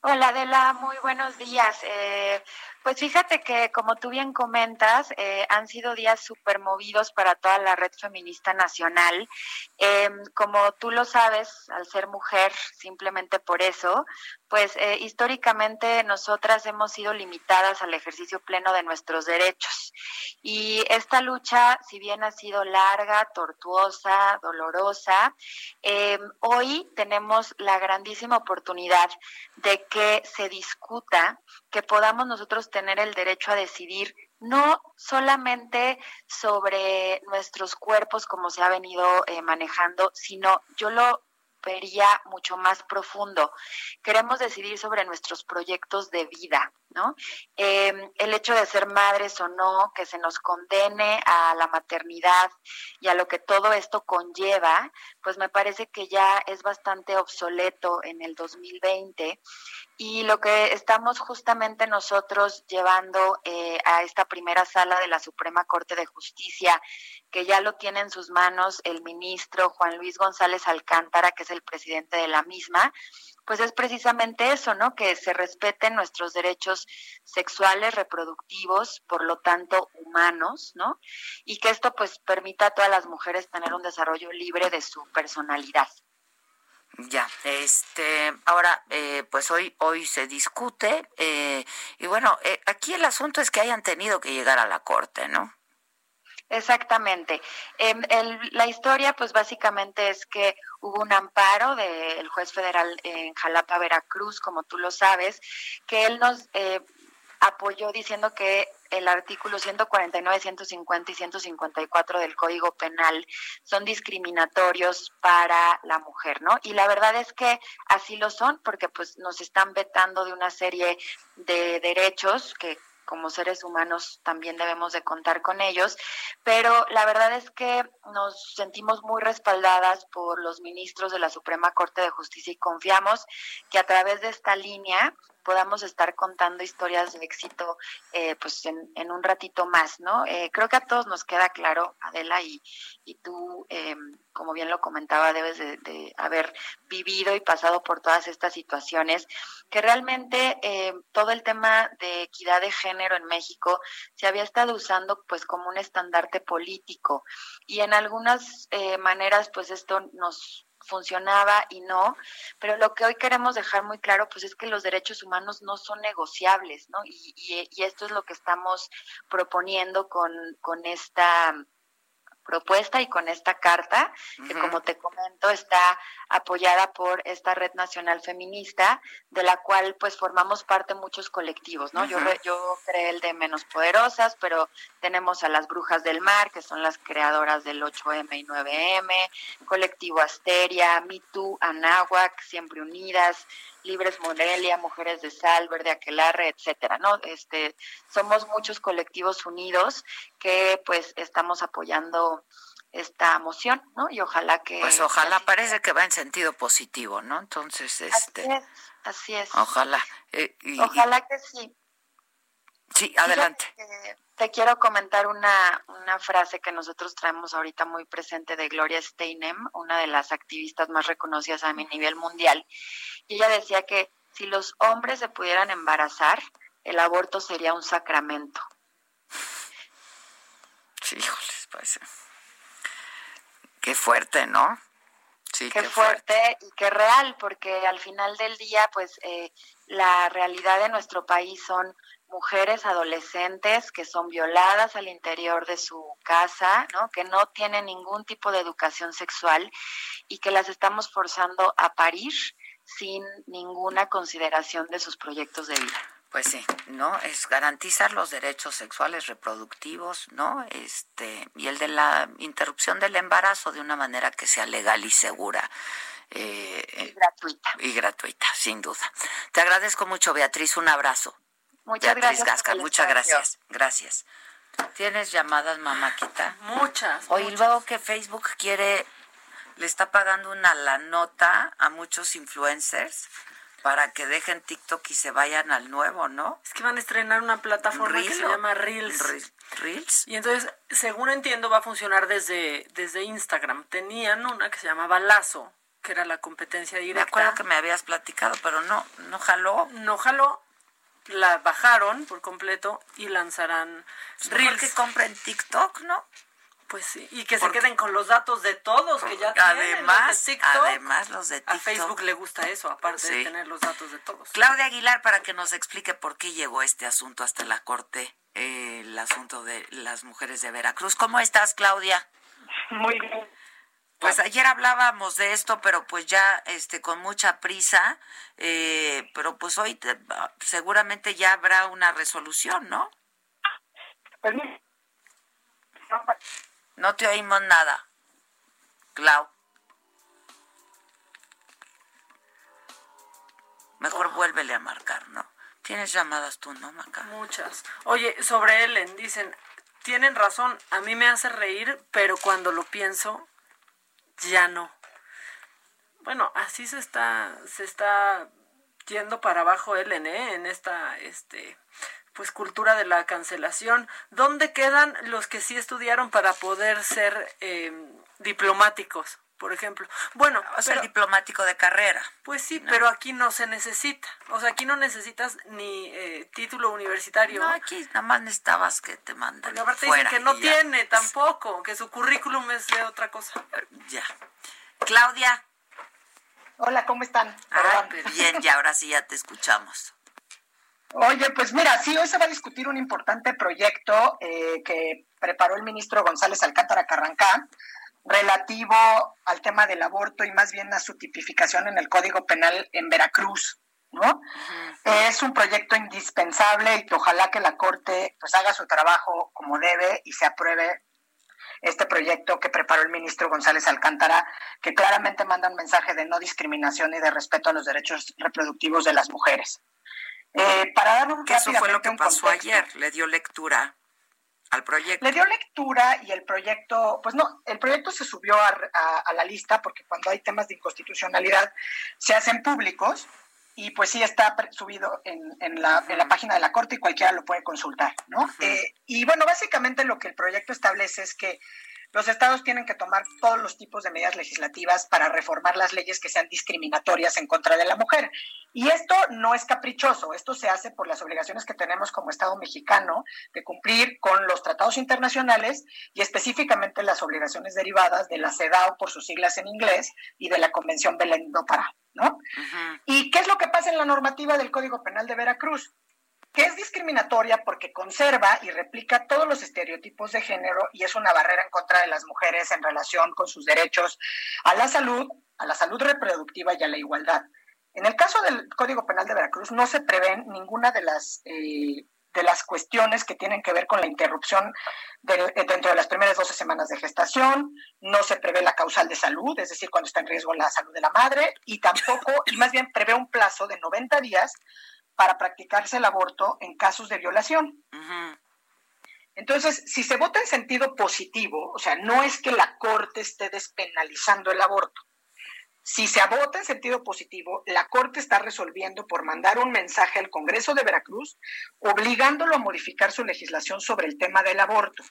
Hola Adela, muy buenos días. Eh, pues fíjate que como tú bien comentas, eh, han sido días súper movidos para toda la red feminista nacional. Eh, como tú lo sabes, al ser mujer, simplemente por eso, pues eh, históricamente nosotras hemos sido limitadas al ejercicio pleno de nuestros derechos. Y esta lucha, si bien ha sido larga, tortuosa, dolorosa, hoy tenemos la grandísima oportunidad de que se discuta, que podamos nosotros tener el derecho a decidir no solamente sobre nuestros cuerpos como se ha venido eh, manejando, sino yo lo vería mucho más profundo. Queremos decidir sobre nuestros proyectos de vida, ¿no? Eh, el hecho de ser madres o no, que se nos condene a la maternidad y a lo que todo esto conlleva, pues me parece que ya es bastante obsoleto en el 2020 Y lo que estamos justamente nosotros llevando eh, a esta primera sala de la Suprema Corte de Justicia, que ya lo tiene en sus manos el ministro Juan Luis González Alcántara, que es el presidente de la misma, pues es precisamente eso, ¿no? Que se respeten nuestros derechos sexuales, reproductivos, por lo tanto humanos, ¿no? Y que esto pues permita a todas las mujeres tener un desarrollo libre de su personalidad. Ya, este, ahora, eh, pues hoy, hoy se discute eh, y bueno, eh, aquí el asunto es que hayan tenido que llegar a la corte, ¿no? Exactamente. Em, la historia, pues básicamente es que hubo un amparo del juez federal en Jalapa, Veracruz, como tú lo sabes, que él nos eh, apoyó diciendo que el artículo 149, 150 y 154 del Código Penal son discriminatorios para la mujer, ¿no? Y la verdad es que así lo son, porque pues nos están vetando de una serie de derechos que como seres humanos también debemos de contar con ellos, pero la verdad es que nos sentimos muy respaldadas por los ministros de la Suprema Corte de Justicia y confiamos que a través de esta línea podamos estar contando historias de éxito eh, pues en, en un ratito más, ¿no? Eh, creo que a todos nos queda claro, Adela, y, tú, eh, como bien lo comentaba, debes de, de haber vivido y pasado por todas estas situaciones, que realmente eh, todo el tema de equidad de género en México se había estado usando pues como un estandarte político y en algunas eh, maneras pues esto nos funcionaba y no, pero lo que hoy queremos dejar muy claro pues es que los derechos humanos no son negociables, ¿no? Y, y, y esto es lo que estamos proponiendo con, con esta propuesta y con esta carta, que como te comento está apoyada por esta red nacional feminista, de la cual pues formamos parte muchos colectivos, ¿no? Yo, re- yo creé el de Menos Poderosas, pero tenemos a las Brujas del Mar, que son las creadoras del 8M y 9M, Colectivo Asteria, Me Too, Anáhuac, Siempre Unidas, Libres Morelia, Mujeres de Sal, Verde Aquelarre, etcétera, ¿no? Este, somos muchos colectivos unidos que pues estamos apoyando esta moción, ¿no? Y ojalá que Pues ojalá, parece que va en sentido positivo, ¿no? Entonces, este, Así es, así es. ojalá. eh, y- Ojalá que sí. sí, adelante. Que Te quiero comentar una, una frase que nosotros traemos ahorita muy presente de Gloria Steinem, una de las activistas más reconocidas a mi nivel mundial. Y ella decía que si los hombres se pudieran embarazar, el aborto sería un sacramento. Sí, híjoles, pues. Qué fuerte, ¿no? Sí, qué, fuerte, y qué real, porque al final del día, pues eh, la realidad de nuestro país son mujeres adolescentes que son violadas al interior de su casa, ¿no? Que no tienen ningún tipo de educación sexual y que las estamos forzando a parir sin ninguna consideración de sus proyectos de vida. Pues sí, ¿no? Es garantizar los derechos sexuales reproductivos, ¿no? Este, y el de la interrupción del embarazo de una manera que sea legal y segura. Eh, y gratuita. Y gratuita, sin duda. Te agradezco mucho, Beatriz. Un abrazo. Muchas Beatriz gracias. Gasca, muchas gracias. Gracias. ¿Tienes llamadas, mamáquita? Muchas. Oye, muchas. luego que Facebook quiere, le está pagando una la nota a muchos influencers para que dejen TikTok y se vayan al nuevo, ¿no? Es que van a estrenar una plataforma que se llama Reels. Re- Reels. Y entonces, según entiendo, va a funcionar desde, desde Instagram. Tenían una que se llamaba Lazo, que era la competencia Me directa. acuerdo que me habías platicado, pero no, no jaló. No jaló, la bajaron por completo y lanzarán Mejor Reels. que compren TikTok, ¿no? Pues sí, y que se queden con los datos de todos que ya tienen. Además, los de TikTok. además los de A TikTok. Facebook le gusta eso, aparte de tener los datos de todos. Claudia Aguilar, para que nos explique por qué llegó este asunto hasta la Corte, eh, el asunto de las mujeres de Veracruz. ¿Cómo estás, Claudia? Muy bien. Pues ayer hablábamos de esto, pero pues ya este con mucha prisa, eh, pero pues hoy te- seguramente ya habrá una resolución, ¿no? Pues No te oímos nada. Clau. Mejor vuélvele a marcar, ¿no? Tienes llamadas tú, ¿no, Maca? Muchas. Oye, sobre Ellen, dicen, tienen razón, a mí me hace reír, pero cuando lo pienso, ya no. Bueno, así se está, se está yendo para abajo Ellen, ¿eh? En esta, este, pues cultura de la cancelación. ¿Dónde quedan los que sí estudiaron para poder ser eh, diplomáticos? Por ejemplo, bueno, o sea, diplomático de carrera. Pues sí, pero aquí no se necesita. O sea, aquí no necesitas ni eh, título universitario. No, aquí nada más necesitabas que te manden. Porque aparte dicen que no tiene tampoco, que su currículum es de otra cosa. Ya. Claudia. Hola, ¿cómo están? Ah, bien, ya ahora sí ya te escuchamos. Oye, pues mira, sí, hoy se va a discutir un importante proyecto eh, que preparó el ministro González Alcántara Carrancá relativo al tema del aborto y más bien a su tipificación en el Código Penal en Veracruz. ¿no? Es un proyecto indispensable y que ojalá que la Corte pues haga su trabajo como debe y se apruebe este proyecto que preparó el ministro González Alcántara, que claramente manda un mensaje de no discriminación y de respeto a los derechos reproductivos de las mujeres. Eh, para dar un eso fue lo que pasó ayer, le dio lectura al proyecto. Le dio lectura y el proyecto, pues no, el proyecto se subió a, la lista porque cuando hay temas de inconstitucionalidad se hacen públicos y pues sí está subido en, en, la, en, la, página de la Corte y cualquiera lo puede consultar, ¿no? Eh, y bueno, básicamente lo que el proyecto establece es que los estados tienen que tomar todos los tipos de medidas legislativas para reformar las leyes que sean discriminatorias en contra de la mujer. Y esto no es caprichoso, esto se hace por las obligaciones que tenemos como Estado mexicano de cumplir con los tratados internacionales y específicamente las obligaciones derivadas de la CEDAW por sus siglas en inglés y de la Convención Belén do Pará, ¿no? ¿Y qué es lo que pasa en la normativa del Código Penal de Veracruz? Que es discriminatoria porque conserva y replica todos los estereotipos de género y es una barrera en contra de las mujeres en relación con sus derechos a la salud, a la salud reproductiva y a la igualdad. En el caso del Código Penal de Veracruz no se prevén ninguna de las eh, de las cuestiones que tienen que ver con la interrupción dentro de las primeras 12 semanas de gestación, no se prevé la causal de salud, es decir, cuando está en riesgo la salud de la madre, y tampoco, y más bien prevé un plazo de 90 días para practicarse el aborto en casos de violación. Entonces, si se vota en sentido positivo, o sea, no es que la Corte esté despenalizando el aborto. Si se vota en sentido positivo, la Corte está resolviendo por mandar un mensaje al Congreso de Veracruz obligándolo a modificar su legislación sobre el tema del aborto,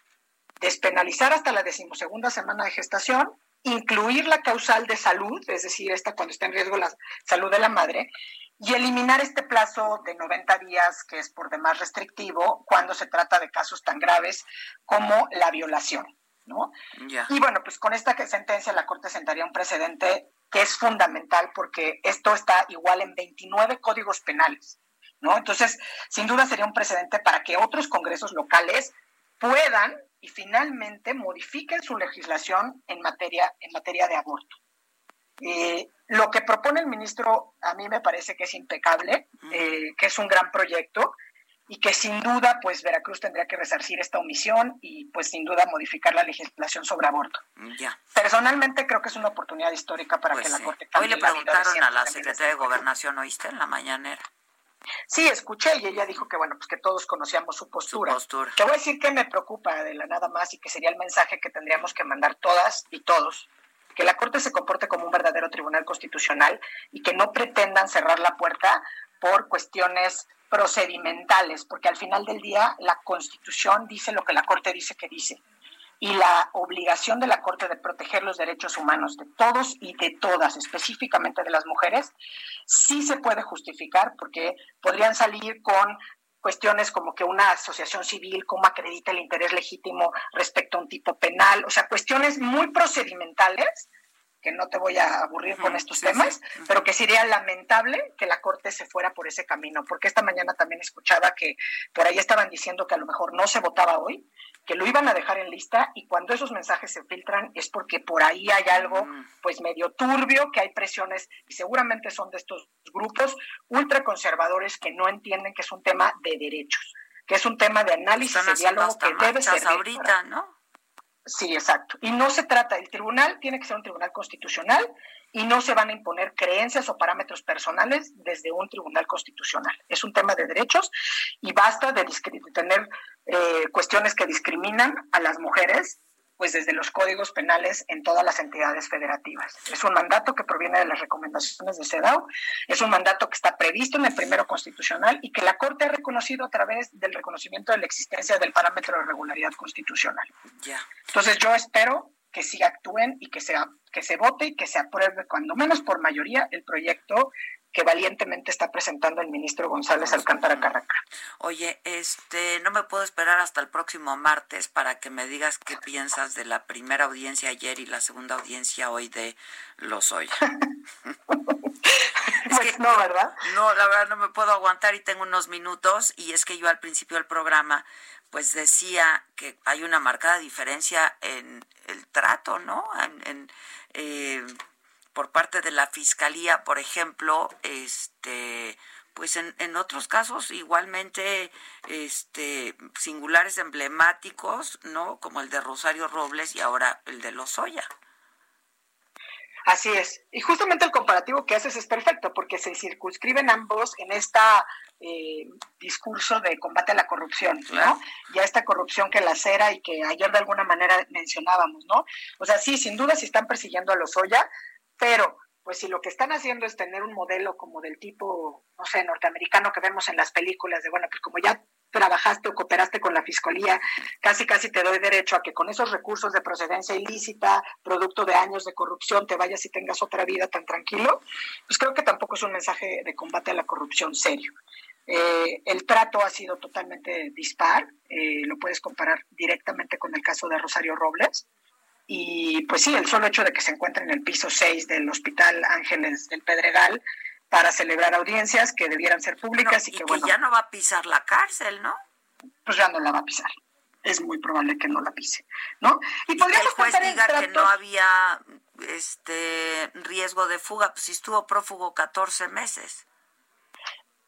despenalizar hasta la decimosegunda semana de gestación, incluir la causal de salud, es decir, esta cuando está en riesgo la salud de la madre, y eliminar este plazo de 90 días que es por demás restrictivo cuando se trata de casos tan graves como la violación. ¿no? Y bueno, pues con esta sentencia la Corte sentaría un precedente que es fundamental porque esto está igual en 29 códigos penales. ¿no? Entonces, sin duda sería un precedente para que otros congresos locales puedan y finalmente modifiquen su legislación en materia, en materia de aborto. Eh, lo que propone el ministro a mí me parece que es impecable, eh, que es un gran proyecto y que sin duda pues Veracruz tendría que resarcir esta omisión y pues sin duda modificar la legislación sobre aborto. Ya. Personalmente creo que es una oportunidad histórica para pues que la Corte Hoy le preguntaron a la secretaria de Gobernación, ¿oíste? En la mañanera. Sí, escuché y ella dijo que bueno, pues que todos conocíamos su postura. Su postura. Te voy a decir que me preocupa de la nada más y que sería el mensaje que tendríamos que mandar todas y todos que la Corte se comporte como un verdadero tribunal constitucional y que no pretendan cerrar la puerta por cuestiones procedimentales, porque al final del día la Constitución dice lo que la Corte dice que dice. Y la obligación de la Corte de proteger los derechos humanos de todos y de todas, específicamente de las mujeres, sí se puede justificar porque podrían salir con cuestiones como que una asociación civil, cómo acredita el interés legítimo respecto a un tipo penal, o sea, cuestiones muy procedimentales, que no te voy a aburrir con estos temas, pero que sería lamentable que la Corte se fuera por ese camino, porque esta mañana también escuchaba que por ahí estaban diciendo que a lo mejor no se votaba hoy, que lo iban a dejar en lista y cuando esos mensajes se filtran es porque por ahí hay algo pues medio turbio, que hay presiones y seguramente son de estos grupos ultraconservadores que no entienden que es un tema de derechos, que es un tema de análisis de diálogo que debe ser ahorita, ¿no? Sí, exacto. Y no se trata, el tribunal tiene que ser un tribunal constitucional y no se van a imponer creencias o parámetros personales desde un tribunal constitucional. Es un tema de derechos y basta de, tener eh, cuestiones que discriminan a las mujeres pues desde los códigos penales en todas las entidades federativas. Es un mandato que proviene de las recomendaciones de CEDAW, es un mandato que está previsto en el primero constitucional y que la Corte ha reconocido a través del reconocimiento de la existencia del parámetro de regularidad constitucional. Entonces yo espero que sí actúen y que, sea, que se vote y que se apruebe, cuando menos por mayoría, el proyecto que valientemente está presentando el ministro González Alcántara Carraca. Oye, este, no me puedo esperar hasta el próximo martes para que me digas qué piensas de la primera audiencia ayer y la segunda audiencia hoy de Lozoya. es que no, ¿verdad? No, la verdad no me puedo aguantar y tengo unos minutos y es que yo al principio del programa pues decía que hay una marcada diferencia en el trato, ¿no? En, en eh, por parte de la fiscalía, por ejemplo, este pues en, en otros casos igualmente este singulares emblemáticos, ¿no? Como el de Rosario Robles y ahora el de Lozoya. Así es. Y justamente el comparativo que haces es perfecto, porque se circunscriben ambos en esta eh, discurso de combate a la corrupción, ¿no? Y a esta corrupción que lacera y que ayer de alguna manera mencionábamos, ¿no? O sea, sí, sin duda si están persiguiendo a Lozoya, pero pues si lo que están haciendo es tener un modelo como del tipo, no sé, norteamericano que vemos en las películas, de bueno, pues como ya trabajaste o cooperaste con la fiscalía, casi casi te doy derecho a que con esos recursos de procedencia ilícita, producto de años de corrupción, te vayas y tengas otra vida tan tranquilo, pues creo que tampoco es un mensaje de combate a la corrupción serio. Eh, el trato ha sido totalmente dispar, eh, lo puedes comparar directamente con el caso de Rosario Robles, y pues sí, el solo hecho de que se encuentre en el piso 6 del Hospital Ángeles del Pedregal para celebrar audiencias que debieran ser públicas y, que, bueno, ya no va a pisar la cárcel, ¿no? Pues ya no la va a pisar. Es muy probable que no la pise, ¿no? Y, que el juez diga que no había este riesgo de fuga, pues si estuvo prófugo 14 meses.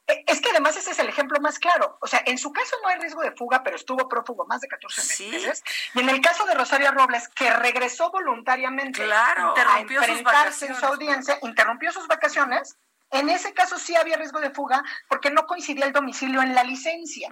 Eh, es que además ese es el ejemplo más claro. O sea, en su caso no hay riesgo de fuga, pero estuvo prófugo más de 14 meses. Y en el caso de Rosario Robles, que regresó voluntariamente claro, a enfrentarse en su audiencia, interrumpió sus vacaciones, en ese caso sí había riesgo de fuga porque no coincidía el domicilio en la licencia.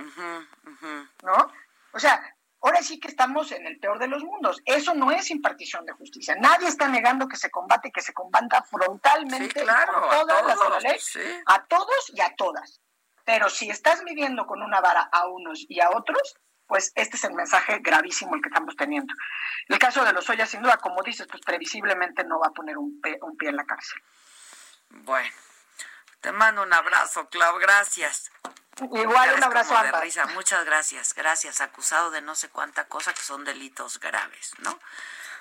¿No? O sea, ahora sí que estamos en el peor de los mundos. Eso no es impartición de justicia. Nadie está negando que se combate, que se combata frontalmente claro, por todas las de la ley, sí. a todos y a todas. Pero si estás midiendo con una vara a unos y a otros, pues este es el mensaje gravísimo el que estamos teniendo. El caso de los Oya, sin duda, como dices, pues previsiblemente no va a poner un, pe- un pie en la cárcel. Bueno, te mando un abrazo, Clau, gracias. Igual un abrazo a risa. Muchas gracias, gracias. Acusado de no sé cuánta cosa que son delitos graves, ¿no?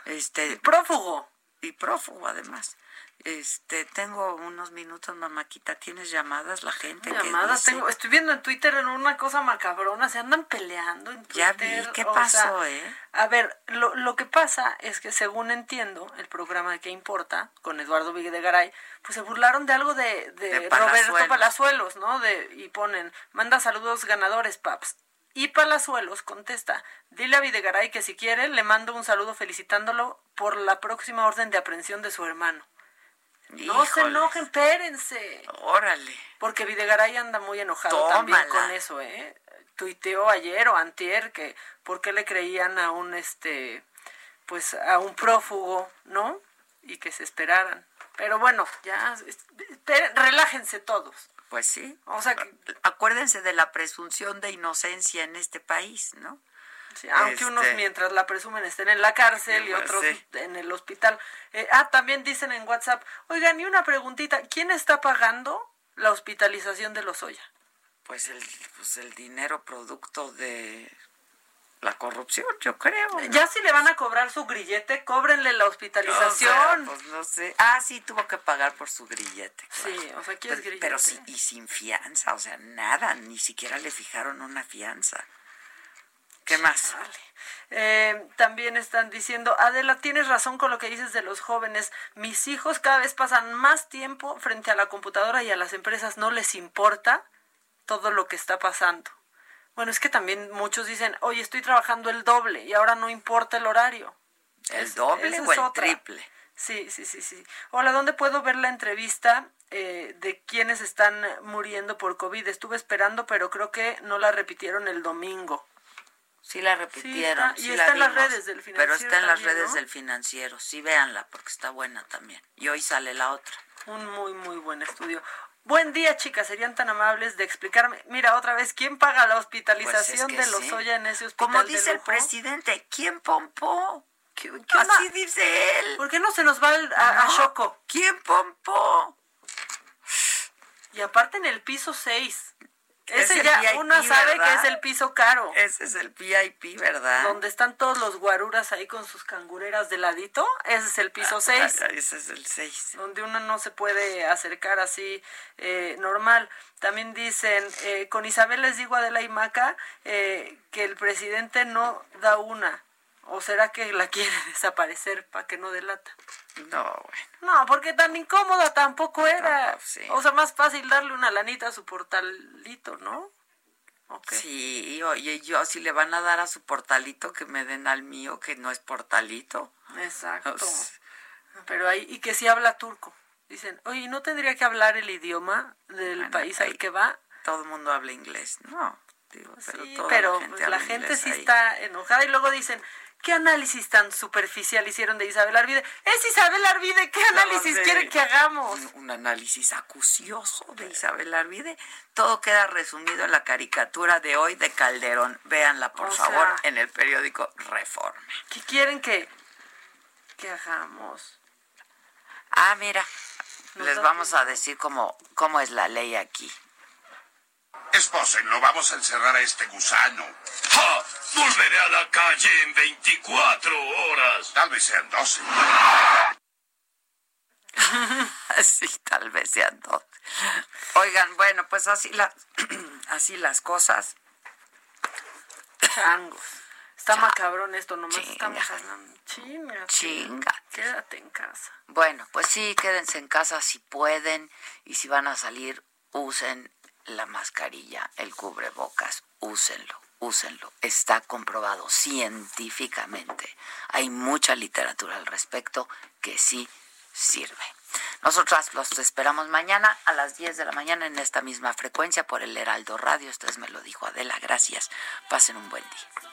Este prófugo y prófugo además. Este, tengo unos minutos, mamáquita. ¿Tienes llamadas la gente? ¿Qué Llamadas dice? tengo, estoy viendo en Twitter en una cosa macabrona, se andan peleando en Twitter. Ya vi, ¿qué pasó, sea, eh? A ver, lo, lo que pasa es que según entiendo, el programa de ¿Qué importa? con Eduardo Videgaray, pues se burlaron de algo de, de, De Roberto Palazuelos. Palazuelos, ¿no? De, y ponen, manda saludos ganadores, paps. Y Palazuelos contesta, dile a Videgaray que si quiere le mando un saludo felicitándolo por la próxima orden de aprehensión de su hermano. No se enojen, espérense. Órale. Porque Videgaray anda muy enojado Tómala. también con eso, ¿eh? Tuiteó ayer o antier que por qué le creían a un este pues a un prófugo, ¿no? Y que se esperaran. Pero bueno, ya esperen, relájense todos. Pues sí. O sea, que- Acuérdense de la presunción de inocencia en este país, ¿no? Sí, aunque Este, unos mientras la presumen estén en la cárcel y Pues otros sí. en el hospital. Eh, ah, también dicen en WhatsApp, oigan, y una preguntita, ¿quién está pagando la hospitalización de los Oya? Pues el, pues el dinero producto de la corrupción, yo creo. ¿no? Ya si le van a cobrar su grillete, cóbrenle la O hospitalización. sea, pues no sé. Ah, sí, tuvo que pagar por su grillete. claro. Sí, o sea, ¿qué pero, es grillete? pero sí, y sin fianza, o sea, nada, ni siquiera le fijaron una fianza. ¿Qué más? Eh, también están diciendo, Adela, tienes razón con lo que dices de los jóvenes. Mis hijos cada vez pasan más tiempo frente a la computadora y a las empresas no les importa todo lo que está pasando. Bueno, es que también muchos dicen, oye, estoy trabajando el doble y ahora no importa el horario. ¿El Es- doble o el otra. triple? Sí, sí, sí, sí. Hola, ¿dónde puedo ver la entrevista eh, de quienes están muriendo por COVID? Estuve esperando, pero creo que no la repitieron el domingo. Sí la repitieron. está- y sí está la en las redes del Pero financiero está en las redes ¿no? del financiero. Sí, véanla porque está buena también. Y hoy sale la otra. Un muy, muy buen estudio. Buen día, chicas. Serían tan amables de explicarme. Mira, otra vez, ¿quién paga la hospitalización Pues es que de sí. Lozoya en ese hospital? Como de dice el presidente, ¿quién pompó? ¿Qué Así dice él. ¿Por qué no se nos va al- a, a No. Choco? ¿Quién pompó? Y aparte en el piso 6. Es Ese el ya VIP, uno sabe ¿verdad? que es el piso caro. Ese es el VIP, ¿verdad? Donde están todos los guaruras ahí con sus cangureras de ladito. Ese es el piso 6. Ah, ese es el 6. donde uno no se puede acercar así eh, normal. También dicen, eh, con Isabel les digo Adela y Maca eh, que el presidente no da una. ¿O será que la quiere desaparecer para que no delata? No, bueno. No, porque tan incómoda tampoco era. sí. O sea, más fácil darle una lanita a su portalito, ¿no? Sí, oye, yo si le van a dar a su portalito, que me den al mío, que no es portalito. Exacto. Pero ahí, y que si habla turco. Dicen, oye, ¿no tendría que hablar el idioma del país al que va? Todo el mundo habla inglés, no. Digo, pero Sí, toda pero la gente, pues, la sí ahí. está enojada y luego dicen, ¿qué análisis tan superficial hicieron de Isabel Arvide? Es Isabel Arvide, ¿qué análisis quieren que hagamos? Un, un análisis acucioso de Isabel Arvide. Todo queda resumido en la caricatura de hoy de Calderón. Véanla, por O favor, sea- en el periódico Reforma. ¿Qué quieren que, que hagamos? Ah, mira, Nos les vamos a decir cómo, cómo es la ley aquí. Espósenlo, vamos a encerrar a este gusano. ¡Ja! Volveré a la calle en 24 horas. Tal vez sean 12. Sí, tal vez sean dos. Oigan, bueno, pues así, la, así las cosas. Changos. Está macabrón esto, nomás estamos hablando. Chinga. Chinga. Quédate en casa. Bueno, pues sí, quédense en casa si pueden y si van a salir, usen la mascarilla, el cubrebocas, úsenlo, úsenlo. Está comprobado científicamente. Hay mucha literatura al respecto que sí sirve. Nosotras los esperamos mañana a las 10 de la mañana en esta misma frecuencia por el Heraldo Radio. Ustedes me lo dijo Adela, gracias. Pasen un buen día.